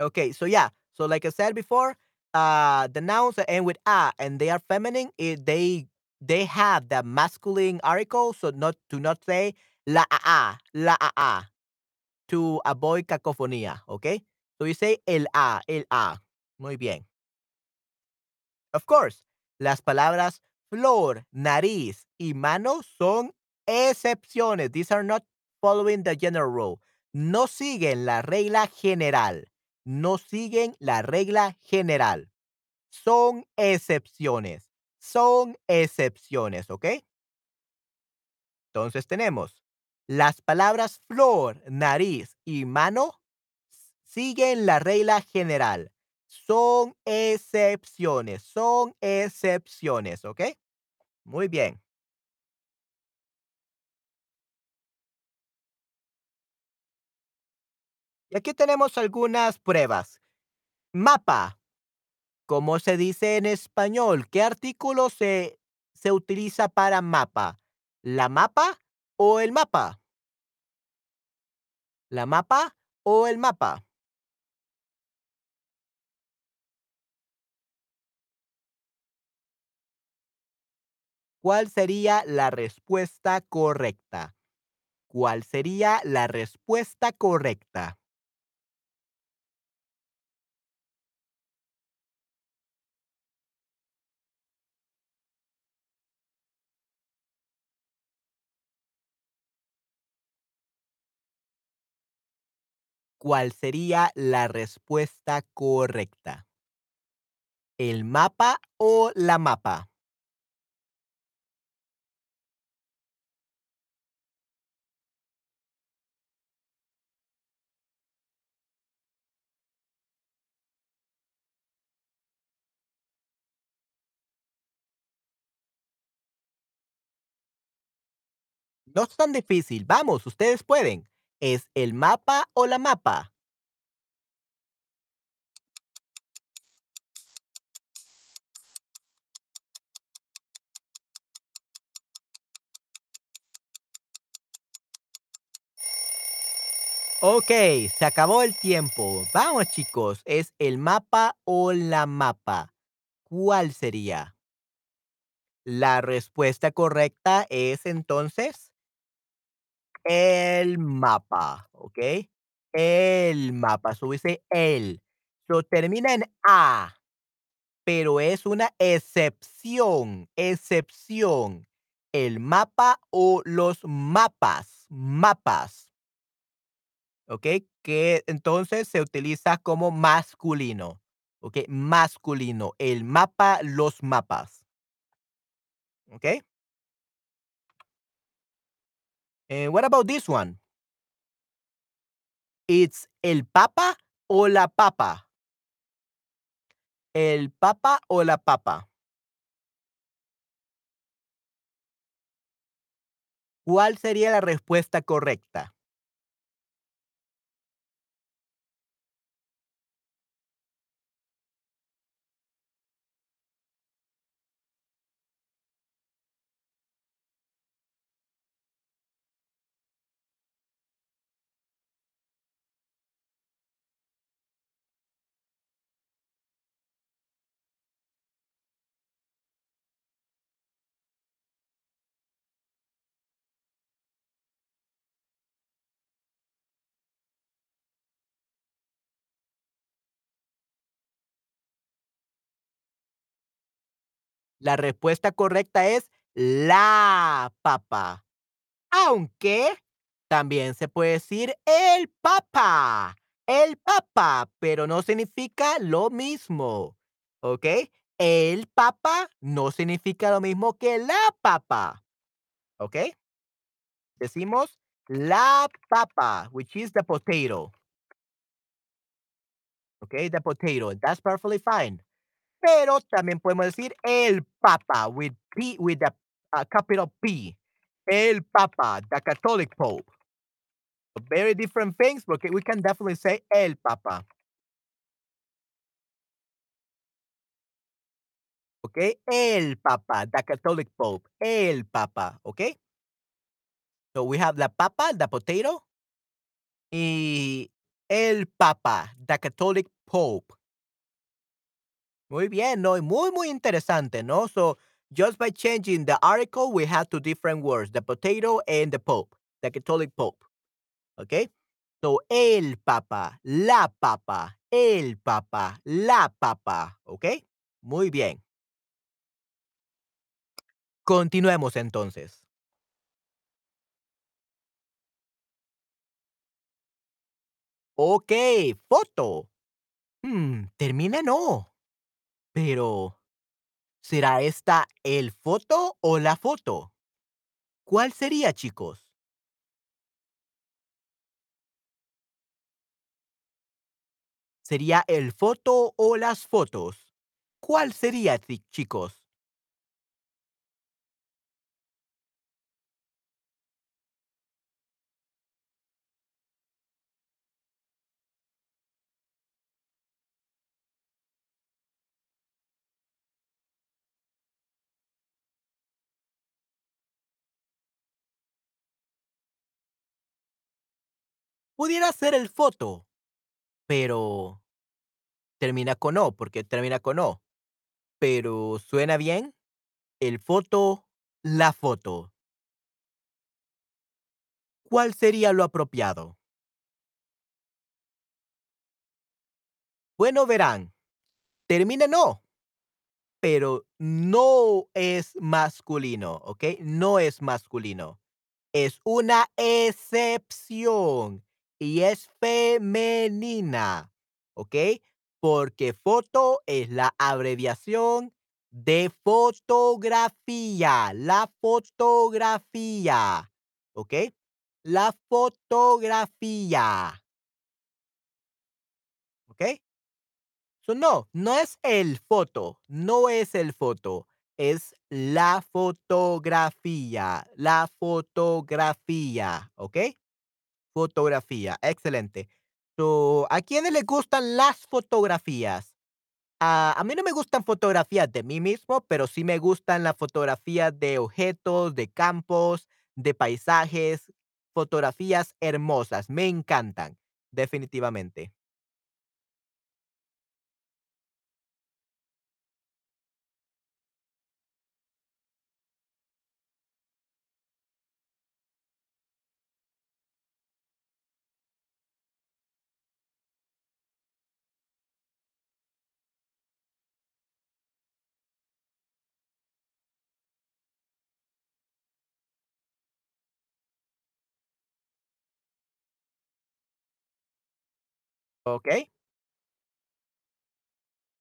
Okay, so yeah. So like I said before, uh the nouns that end with a and they are feminine, it, they they have the masculine article, so not to not say la a a, la a a to avoid cacofonía, okay? So you say el a, el a. Muy bien. Of course, las palabras flor, nariz y mano son excepciones. These are not following the general rule. No siguen la regla general. No siguen la regla general. Son excepciones. Son excepciones, ¿ok? Entonces tenemos las palabras flor, nariz y mano siguen la regla general. Son excepciones, son excepciones, ¿ok? Muy bien. Y aquí tenemos algunas pruebas. Mapa. ¿Cómo se dice en español? ¿Qué artículo se, se utiliza para mapa? ¿La mapa o el mapa? ¿La mapa o el mapa? ¿Cuál sería la respuesta correcta? ¿Cuál sería la respuesta correcta? ¿Cuál sería la respuesta correcta? ¿El mapa o la mapa? No es tan difícil. Vamos, ustedes pueden. ¿Es el mapa o la mapa? Ok, se acabó el tiempo. Vamos, chicos. ¿Es el mapa o la mapa? ¿Cuál sería? La respuesta correcta es entonces el mapa, ¿ok? El mapa. So dice el. So termina en A, pero es una excepción. Excepción. El mapa o los mapas. Mapas. ¿Ok? Que entonces se utiliza como masculino. ¿Ok? Masculino. El mapa, los mapas. ¿Ok? And what about this one? It's el papa o la papa. El papa o la papa. ¿Cuál sería la respuesta correcta? La respuesta correcta es la papa. Aunque también se puede decir el papa. El papa, pero no significa lo mismo. ¿Ok? El papa no significa lo mismo que la papa. ¿Ok? Decimos la papa, which is the potato. Okay, the potato. That's perfectly fine. Pero también podemos decir el Papa with P with uh, capital P. El Papa, the Catholic Pope. Very different things, but we can definitely say el Papa. Okay, el Papa, the Catholic Pope. El Papa, okay? So we have la papa, the potato, y el Papa, the Catholic Pope. Muy bien, ¿no? Muy, muy interesante, ¿no? So, just by changing the article, we have two different words, the potato and the pope, the Catholic Pope. Okay? So, el papa, la papa, el papa, la papa. ¿Ok? Muy bien. Continuemos entonces. Ok, foto. Hmm, termina no. Pero, ¿será esta el foto o la foto? ¿Cuál sería, chicos? ¿Sería el foto o las fotos? ¿Cuál sería, chi- chicos? Pudiera ser el foto, pero termina con O, porque termina con O. Pero ¿suena bien? El foto, la foto. ¿Cuál sería lo apropiado? Bueno, verán, termina en O, pero no es masculino, ¿ok? No es masculino. Es una excepción y es femenina, ¿ok? Porque foto es la abreviación de fotografía, la fotografía, ¿ok? La fotografía, ¿ok? So, no, no es el foto, no es el foto, es la fotografía, la fotografía, ¿ok? Fotografía, excelente. So, ¿a quiénes les gustan las fotografías? Ah, a mí no me gustan fotografías de mí mismo, pero sí me gustan las fotografías de objetos, de campos, de paisajes, fotografías hermosas, me encantan, definitivamente. ¿Ok?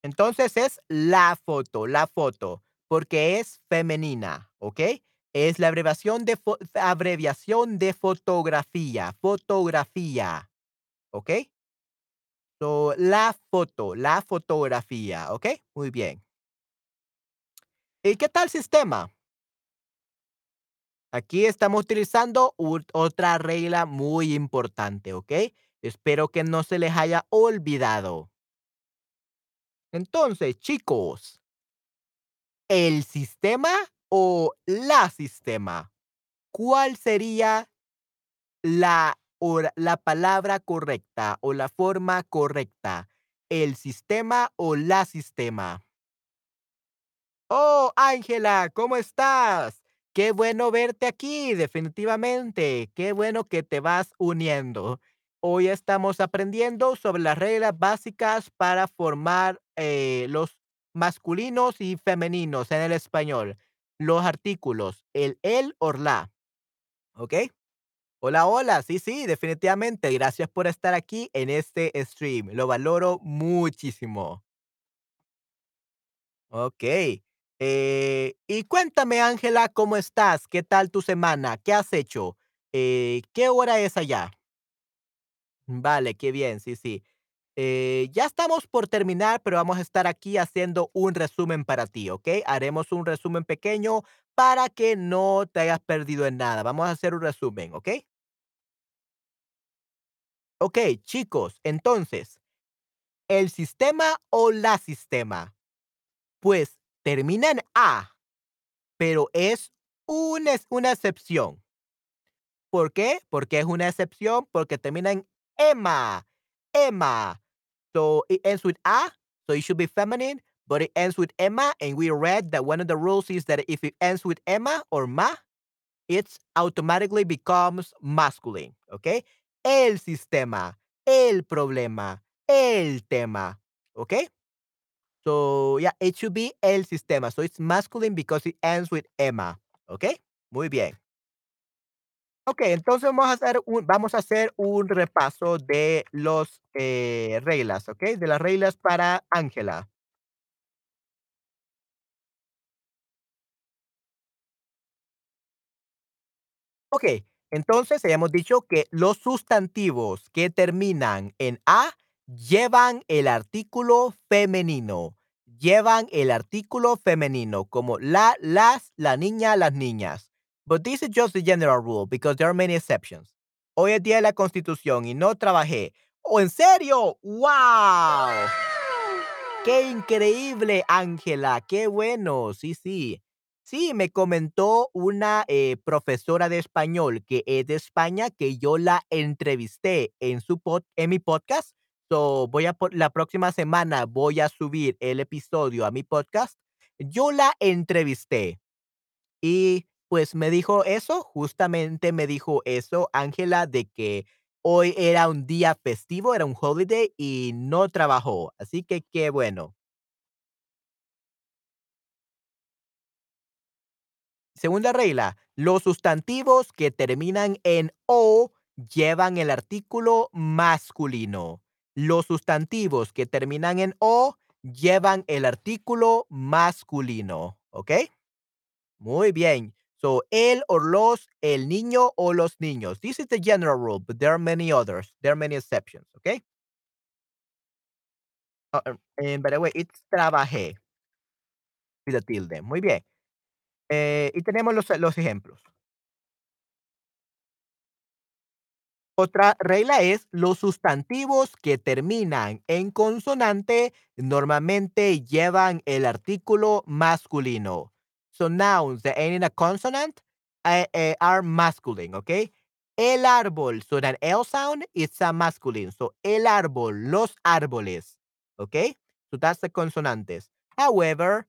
Entonces es la foto, la foto, porque es femenina, ¿ok? Es la abreviación de, abreviación de fotografía, fotografía, ¿ok? So, la foto, la fotografía, ¿ok? Muy bien. ¿Y qué tal sistema? Aquí estamos utilizando ut- otra regla muy importante, ¿ok? Espero que no se les haya olvidado. Entonces, chicos, ¿el sistema o la sistema? ¿Cuál sería la, la palabra correcta o la forma correcta? ¿El sistema o la sistema? Oh, Ángela, ¿cómo estás? Qué bueno verte aquí, definitivamente. Qué bueno que te vas uniendo. Hoy estamos aprendiendo sobre las reglas básicas para formar eh, los masculinos y femeninos en el español. Los artículos, el, el o la. ¿Ok? Hola, hola. Sí, sí, definitivamente. Gracias por estar aquí en este stream. Lo valoro muchísimo. Okey. Eh, y cuéntame, Ángela, ¿cómo estás? ¿Qué tal tu semana? ¿Qué has hecho? Eh, ¿qué hora es allá? Vale, qué bien, sí, sí. Eh, ya estamos por terminar, pero vamos a estar aquí haciendo un resumen para ti, ¿ok? Haremos un resumen pequeño para que no te hayas perdido en nada. Vamos a hacer un resumen, ¿ok? Okey, chicos, entonces, ¿el sistema o la sistema? Pues termina en A. Pero es un es una excepción, ¿por qué? Porque es una excepción, porque termina en "ema", "ema". So, it ends with "a", so it should be feminine, but it ends with Emma. and we read that one of the rules is that if it ends with Emma or "ma", it automatically becomes masculine, Okay? El sistema, el problema, el tema, Okay? So, yeah, it should be el sistema, so it's masculine because it ends with Emma. Okay? Muy bien. Okey, entonces vamos a hacer un vamos a hacer un repaso de los, eh, reglas, ¿okey? De las reglas para Ángela. Okey, entonces habíamos dicho que los sustantivos que terminan en "a" llevan el artículo femenino. Llevan el artículo femenino como la, las, la niña, las niñas. But this is just the general rule because there are many exceptions. Hoy es día de la Constitución y no trabajé. ¡Oh, en serio! ¡Wow! ¡Qué increíble, Ángela! ¡Qué bueno! Sí, sí. Sí, me comentó una eh, profesora de español que es de España que yo la entrevisté en su pod- en mi podcast. So, voy a la próxima semana voy a subir el episodio a mi podcast. Yo la entrevisté y pues me dijo eso, justamente me dijo eso, Ángela, de que hoy era un día festivo, era un holiday y no trabajó. Así que qué bueno. Segunda regla, los sustantivos que terminan en o llevan el artículo masculino. Los sustantivos que terminan en o llevan el artículo masculino. ¿Ok? Muy bien. So, él o los, el niño o los niños. This is the general rule, but there are many others. There are many exceptions. ¿Ok? Uh, and by the way, it's trabajé with a tilde. Muy bien. Eh, y tenemos los, los ejemplos. Otra regla es los sustantivos que terminan en consonante normalmente llevan el artículo masculino. So nouns that end in a consonant uh, uh, are masculine, okay? El árbol, so that L sound is a masculine. So el árbol, los árboles, okay? So that's the consonantes. However,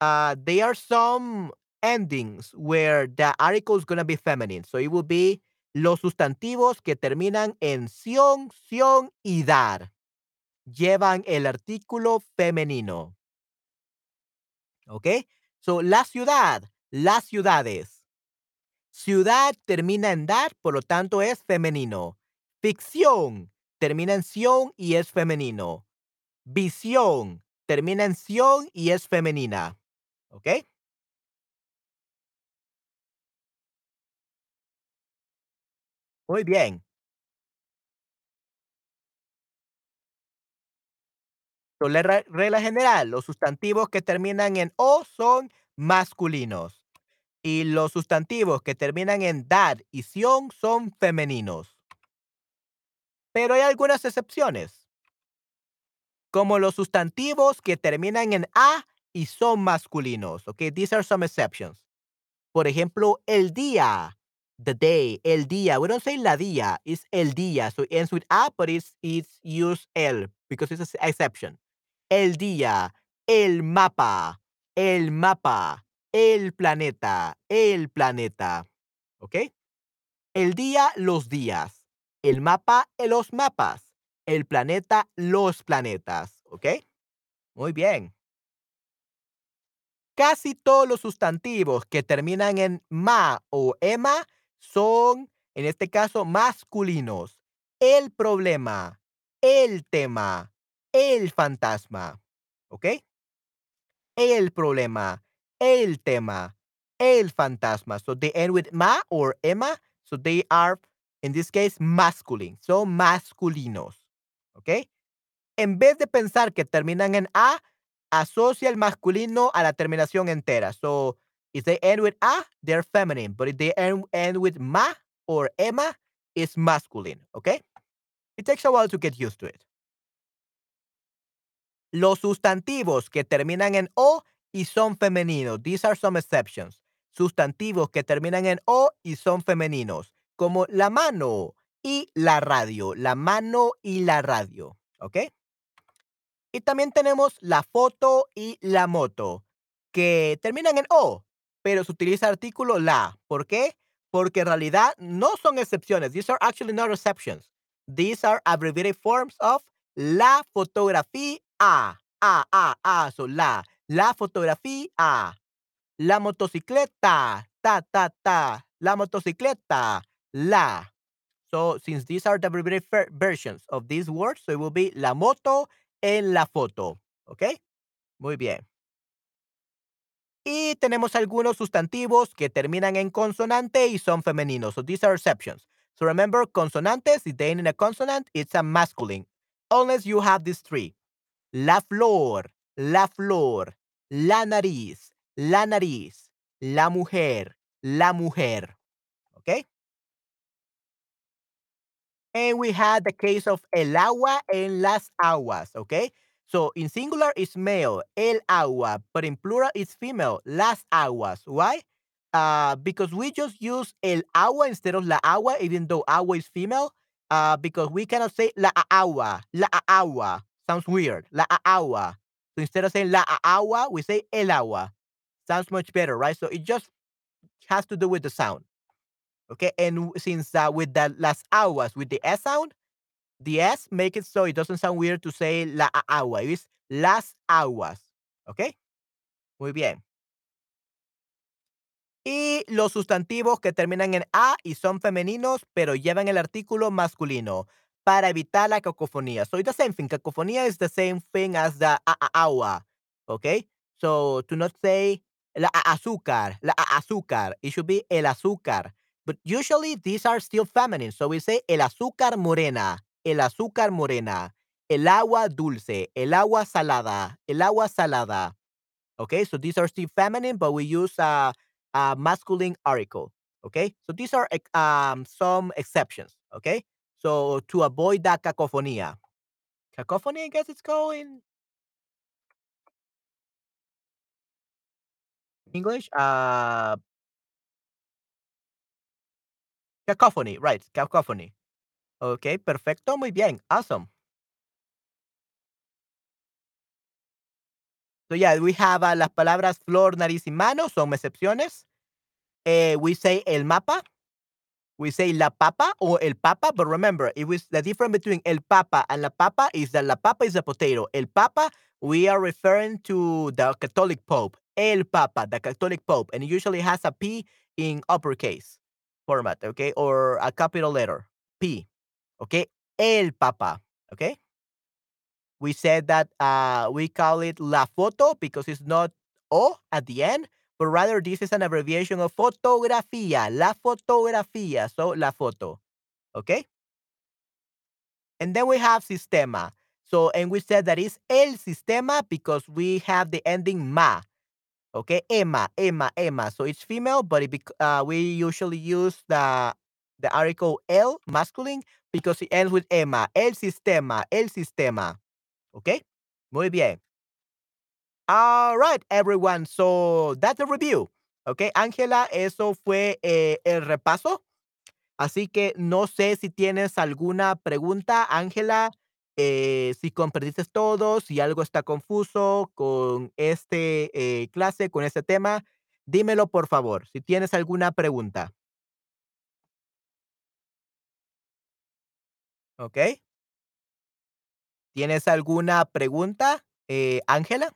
uh, there are some endings where the article is going to be feminine. So it will be los sustantivos que terminan en sion, sion y dar llevan el artículo femenino. ¿Ok? So, la ciudad, las ciudades. Ciudad termina en dar, por lo tanto es femenino. Ficción termina en sion y es femenino. Visión termina en sion y es femenina. ¿Ok? Muy bien. Re- regla general, los sustantivos que terminan en o son masculinos y los sustantivos que terminan en dad y sion son femeninos. Pero hay algunas excepciones, como los sustantivos que terminan en a y son masculinos. Okay, these are some exceptions. Por ejemplo, el día, the day, el día. We don't say la día, it's el día. So it ends with a, but it's, it's used el because it's an exception. El día, el mapa, el mapa, el planeta, el planeta. ¿Ok? El día, los días. El mapa, los mapas. El planeta, los planetas. ¿Ok? Muy bien. Casi todos los sustantivos que terminan en ma o ema son, en este caso, masculinos. El problema, el tema, el fantasma. ¿Ok? El problema, el tema, el fantasma. So they end with ma or ema. So they are, in this case, masculine. Son masculinos. ¿Ok? En vez de pensar que terminan en a, asocia el masculino a la terminación entera. So if they end with a, they're feminine. But if they end, end with ma or ema, it's masculine. ¿Ok? It takes a while to get used to it. Los sustantivos que terminan en o y son femeninos. These are some exceptions. Sustantivos que terminan en o y son femeninos, como la mano y la radio. La mano y la radio. ¿Ok? Y también tenemos la foto y la moto, que terminan en o, pero se utiliza artículo la. ¿Por qué? Porque en realidad no son excepciones. These are actually not exceptions. These are abbreviated forms of la fotografía a. A, a, a, so la. La fotografía. La motocicleta, ta, ta, ta. La motocicleta, la. So, since these are the abbreviated ver- versions of these words, so it will be la moto en la foto. ¿Ok? Muy bien. Y tenemos algunos sustantivos que terminan en consonante y son femeninos. So these are exceptions. So remember, consonantes, if they end in a consonant, it's a masculine. unless you have these three. La flor, la flor, la nariz, la nariz, la mujer, la mujer. Okay? And we had the case of el agua en las aguas, okay? So in singular is male, el agua, but in plural it's female, las aguas. Why? Uh, because we just use el agua instead of la agua, even though agua is female, uh, because we cannot say la agua, la agua. Sounds weird. La agua. So instead of saying la agua, we say el agua. Sounds much better, right? So it just has to do with the sound. Okay, and since with the las aguas, with the S sound, the S make it so it doesn't sound weird to say la agua. It's las aguas. Okay, muy bien. Y los sustantivos que terminan en A y son femeninos, pero llevan el artículo masculino para evitar la cacofonía. So it's the same thing. Cacofonía is the same thing as the a, a agua. Okay, so to not say la azúcar, la azúcar, it should be el azúcar. But usually these are still feminine. So we say el azúcar morena, el azúcar morena, el agua dulce, el agua salada, el agua salada. Okay, so these are still feminine, but we use a, a masculine article. Okay, so these are um, some exceptions. Okay, so to avoid that cacophony. Cacophony, I guess it's called English. Uh, cacophony, right? Cacophony. Ok, perfecto, muy bien, awesome. So yeah, we have uh, las palabras flor, nariz y mano, son excepciones. Eh, we say el mapa, we say la papa or el papa, but remember, it was the difference between el papa and la papa is that la papa is a potato. El papa, we are referring to the Catholic Pope, el papa, the Catholic Pope, and it usually has a P in uppercase format, okay, or a capital letter, P, okay, el papa, okay. We said that uh, we call it la foto because it's not O at the end, but rather this is an abbreviation of fotografía, la fotografía, so la foto. Okay? And then we have sistema. So, and we said that is el sistema because we have the ending ma. Okay, Emma, Emma, Emma. So it's female, but it uh, we usually use the the article el masculine because it ends with Emma. El sistema, el sistema. Okay, muy bien. All right, everyone. So that's a review. Okay, Ángela, eso fue eh, el repaso. Así que no sé si tienes alguna pregunta, Ángela, eh, si comprendiste todo, si algo está confuso con este eh, clase, con este tema, dímelo por favor, si tienes alguna pregunta. ¿Ok? ¿Tienes alguna pregunta, Ángela?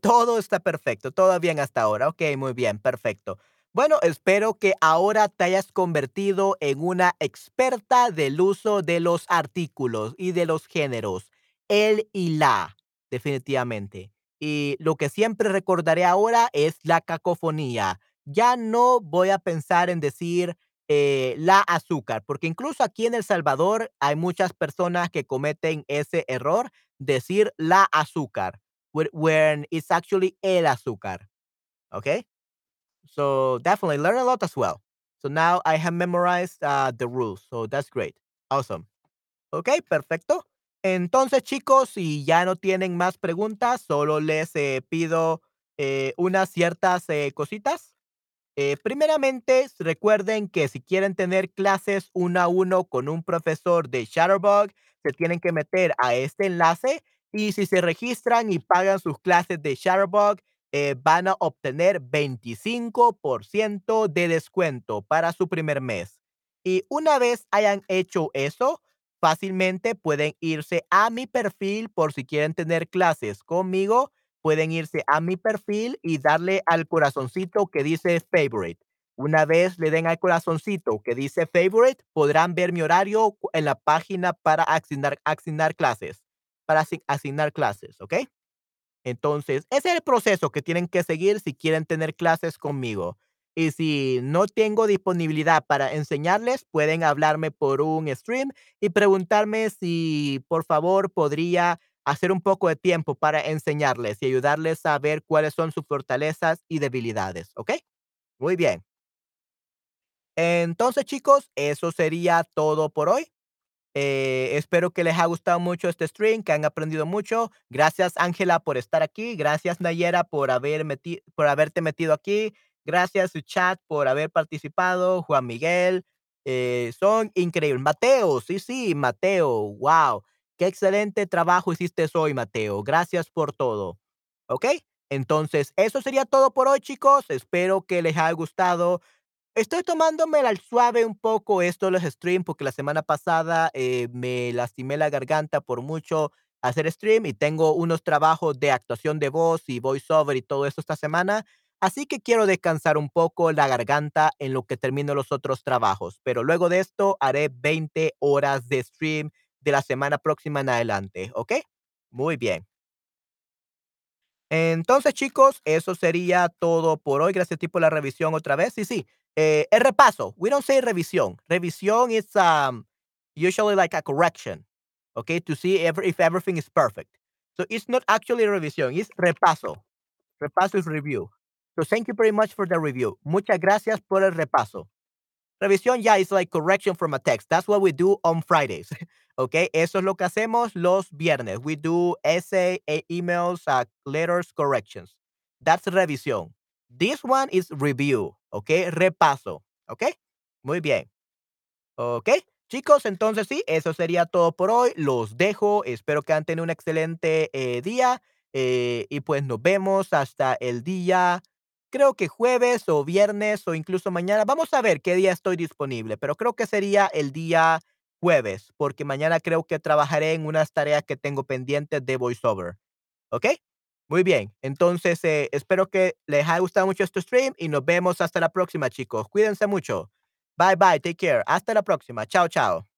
Todo está perfecto, todo bien hasta ahora. Ok, muy bien, perfecto. Bueno, espero que ahora te hayas convertido en una experta del uso de los artículos y de los géneros, el y la, definitivamente. Y lo que siempre recordaré ahora es la cacofonía. Ya no voy a pensar en decir eh, la azúcar, porque incluso aquí en El Salvador hay muchas personas que cometen ese error, decir la azúcar when it's actually el azúcar. Okay? So definitely learn a lot as well. So now I have memorized uh, the rules. So that's great. Awesome. Ok, perfecto. Entonces, chicos, si ya no tienen más preguntas, solo les eh, pido eh, unas ciertas eh, cositas. Eh, primeramente, recuerden que si quieren tener clases uno a uno con un profesor de Shutterbug, se tienen que meter a este enlace y si se registran y pagan sus clases de Shutterbug, eh, van a obtener 25% de descuento para su primer mes. Y una vez hayan hecho eso, fácilmente pueden irse a mi perfil por si quieren tener clases conmigo. Pueden irse a mi perfil y darle al corazoncito que dice favorite. Una vez le den al corazoncito que dice favorite, podrán ver mi horario en la página para asignar, asignar clases para asignar clases, ¿ok? Entonces, ese es el proceso que tienen que seguir si quieren tener clases conmigo. Y si no tengo disponibilidad para enseñarles, pueden hablarme por un stream y preguntarme si, por favor, podría hacer un poco de tiempo para enseñarles y ayudarles a ver cuáles son sus fortalezas y debilidades, ¿ok? Muy bien. Entonces, chicos, eso sería todo por hoy. Eh, espero que les haya gustado mucho este stream, que han aprendido mucho. Gracias, Ángela, por estar aquí. Gracias, Nayera, por, haber por haberte metido aquí. Gracias, chat, por haber participado. Juan Miguel, eh, son increíbles. Mateo, sí, sí, Mateo, wow. Qué excelente trabajo hiciste hoy, Mateo. Gracias por todo. ¿Ok? Entonces, eso sería todo por hoy, chicos. Espero que les haya gustado. Estoy tomándome al suave un poco esto los streams, porque la semana pasada eh, me lastimé la garganta por mucho hacer stream y tengo unos trabajos de actuación de voz y voiceover y todo eso esta semana. Así que quiero descansar un poco la garganta en lo que termino los otros trabajos. Pero luego de esto haré 20 horas de stream de la semana próxima en adelante. ¿Ok? Muy bien. Entonces, chicos, eso sería todo por hoy. Gracias tipo por la revisión otra vez. Sí, sí. Eh, el repaso. We don't say revisión. Revisión is um, usually like a correction, okay, to see every, if everything is perfect. So it's not actually revisión, it's repaso. Repaso is review. So thank you very much for the review. Muchas gracias por el repaso. Revisión, yeah, it's like correction from a text. That's what we do on Fridays. okay, eso es lo que hacemos los viernes. We do essay, emails, uh, letters, corrections. That's revisión. This one is review, ¿ok? Repaso, ¿ok? Muy bien. ¿Ok? Chicos, entonces sí, eso sería todo por hoy. Los dejo. Espero que han tenido un excelente eh, día. Eh, y pues nos vemos hasta el día, creo que jueves o viernes o incluso mañana. Vamos a ver qué día estoy disponible, pero creo que sería el día jueves, porque mañana creo que trabajaré en unas tareas que tengo pendientes de VoiceOver. ¿Ok? Muy bien, entonces eh, espero que les haya gustado mucho este stream y nos vemos hasta la próxima, chicos. Cuídense mucho. Bye bye, take care. Hasta la próxima. Chao, chao.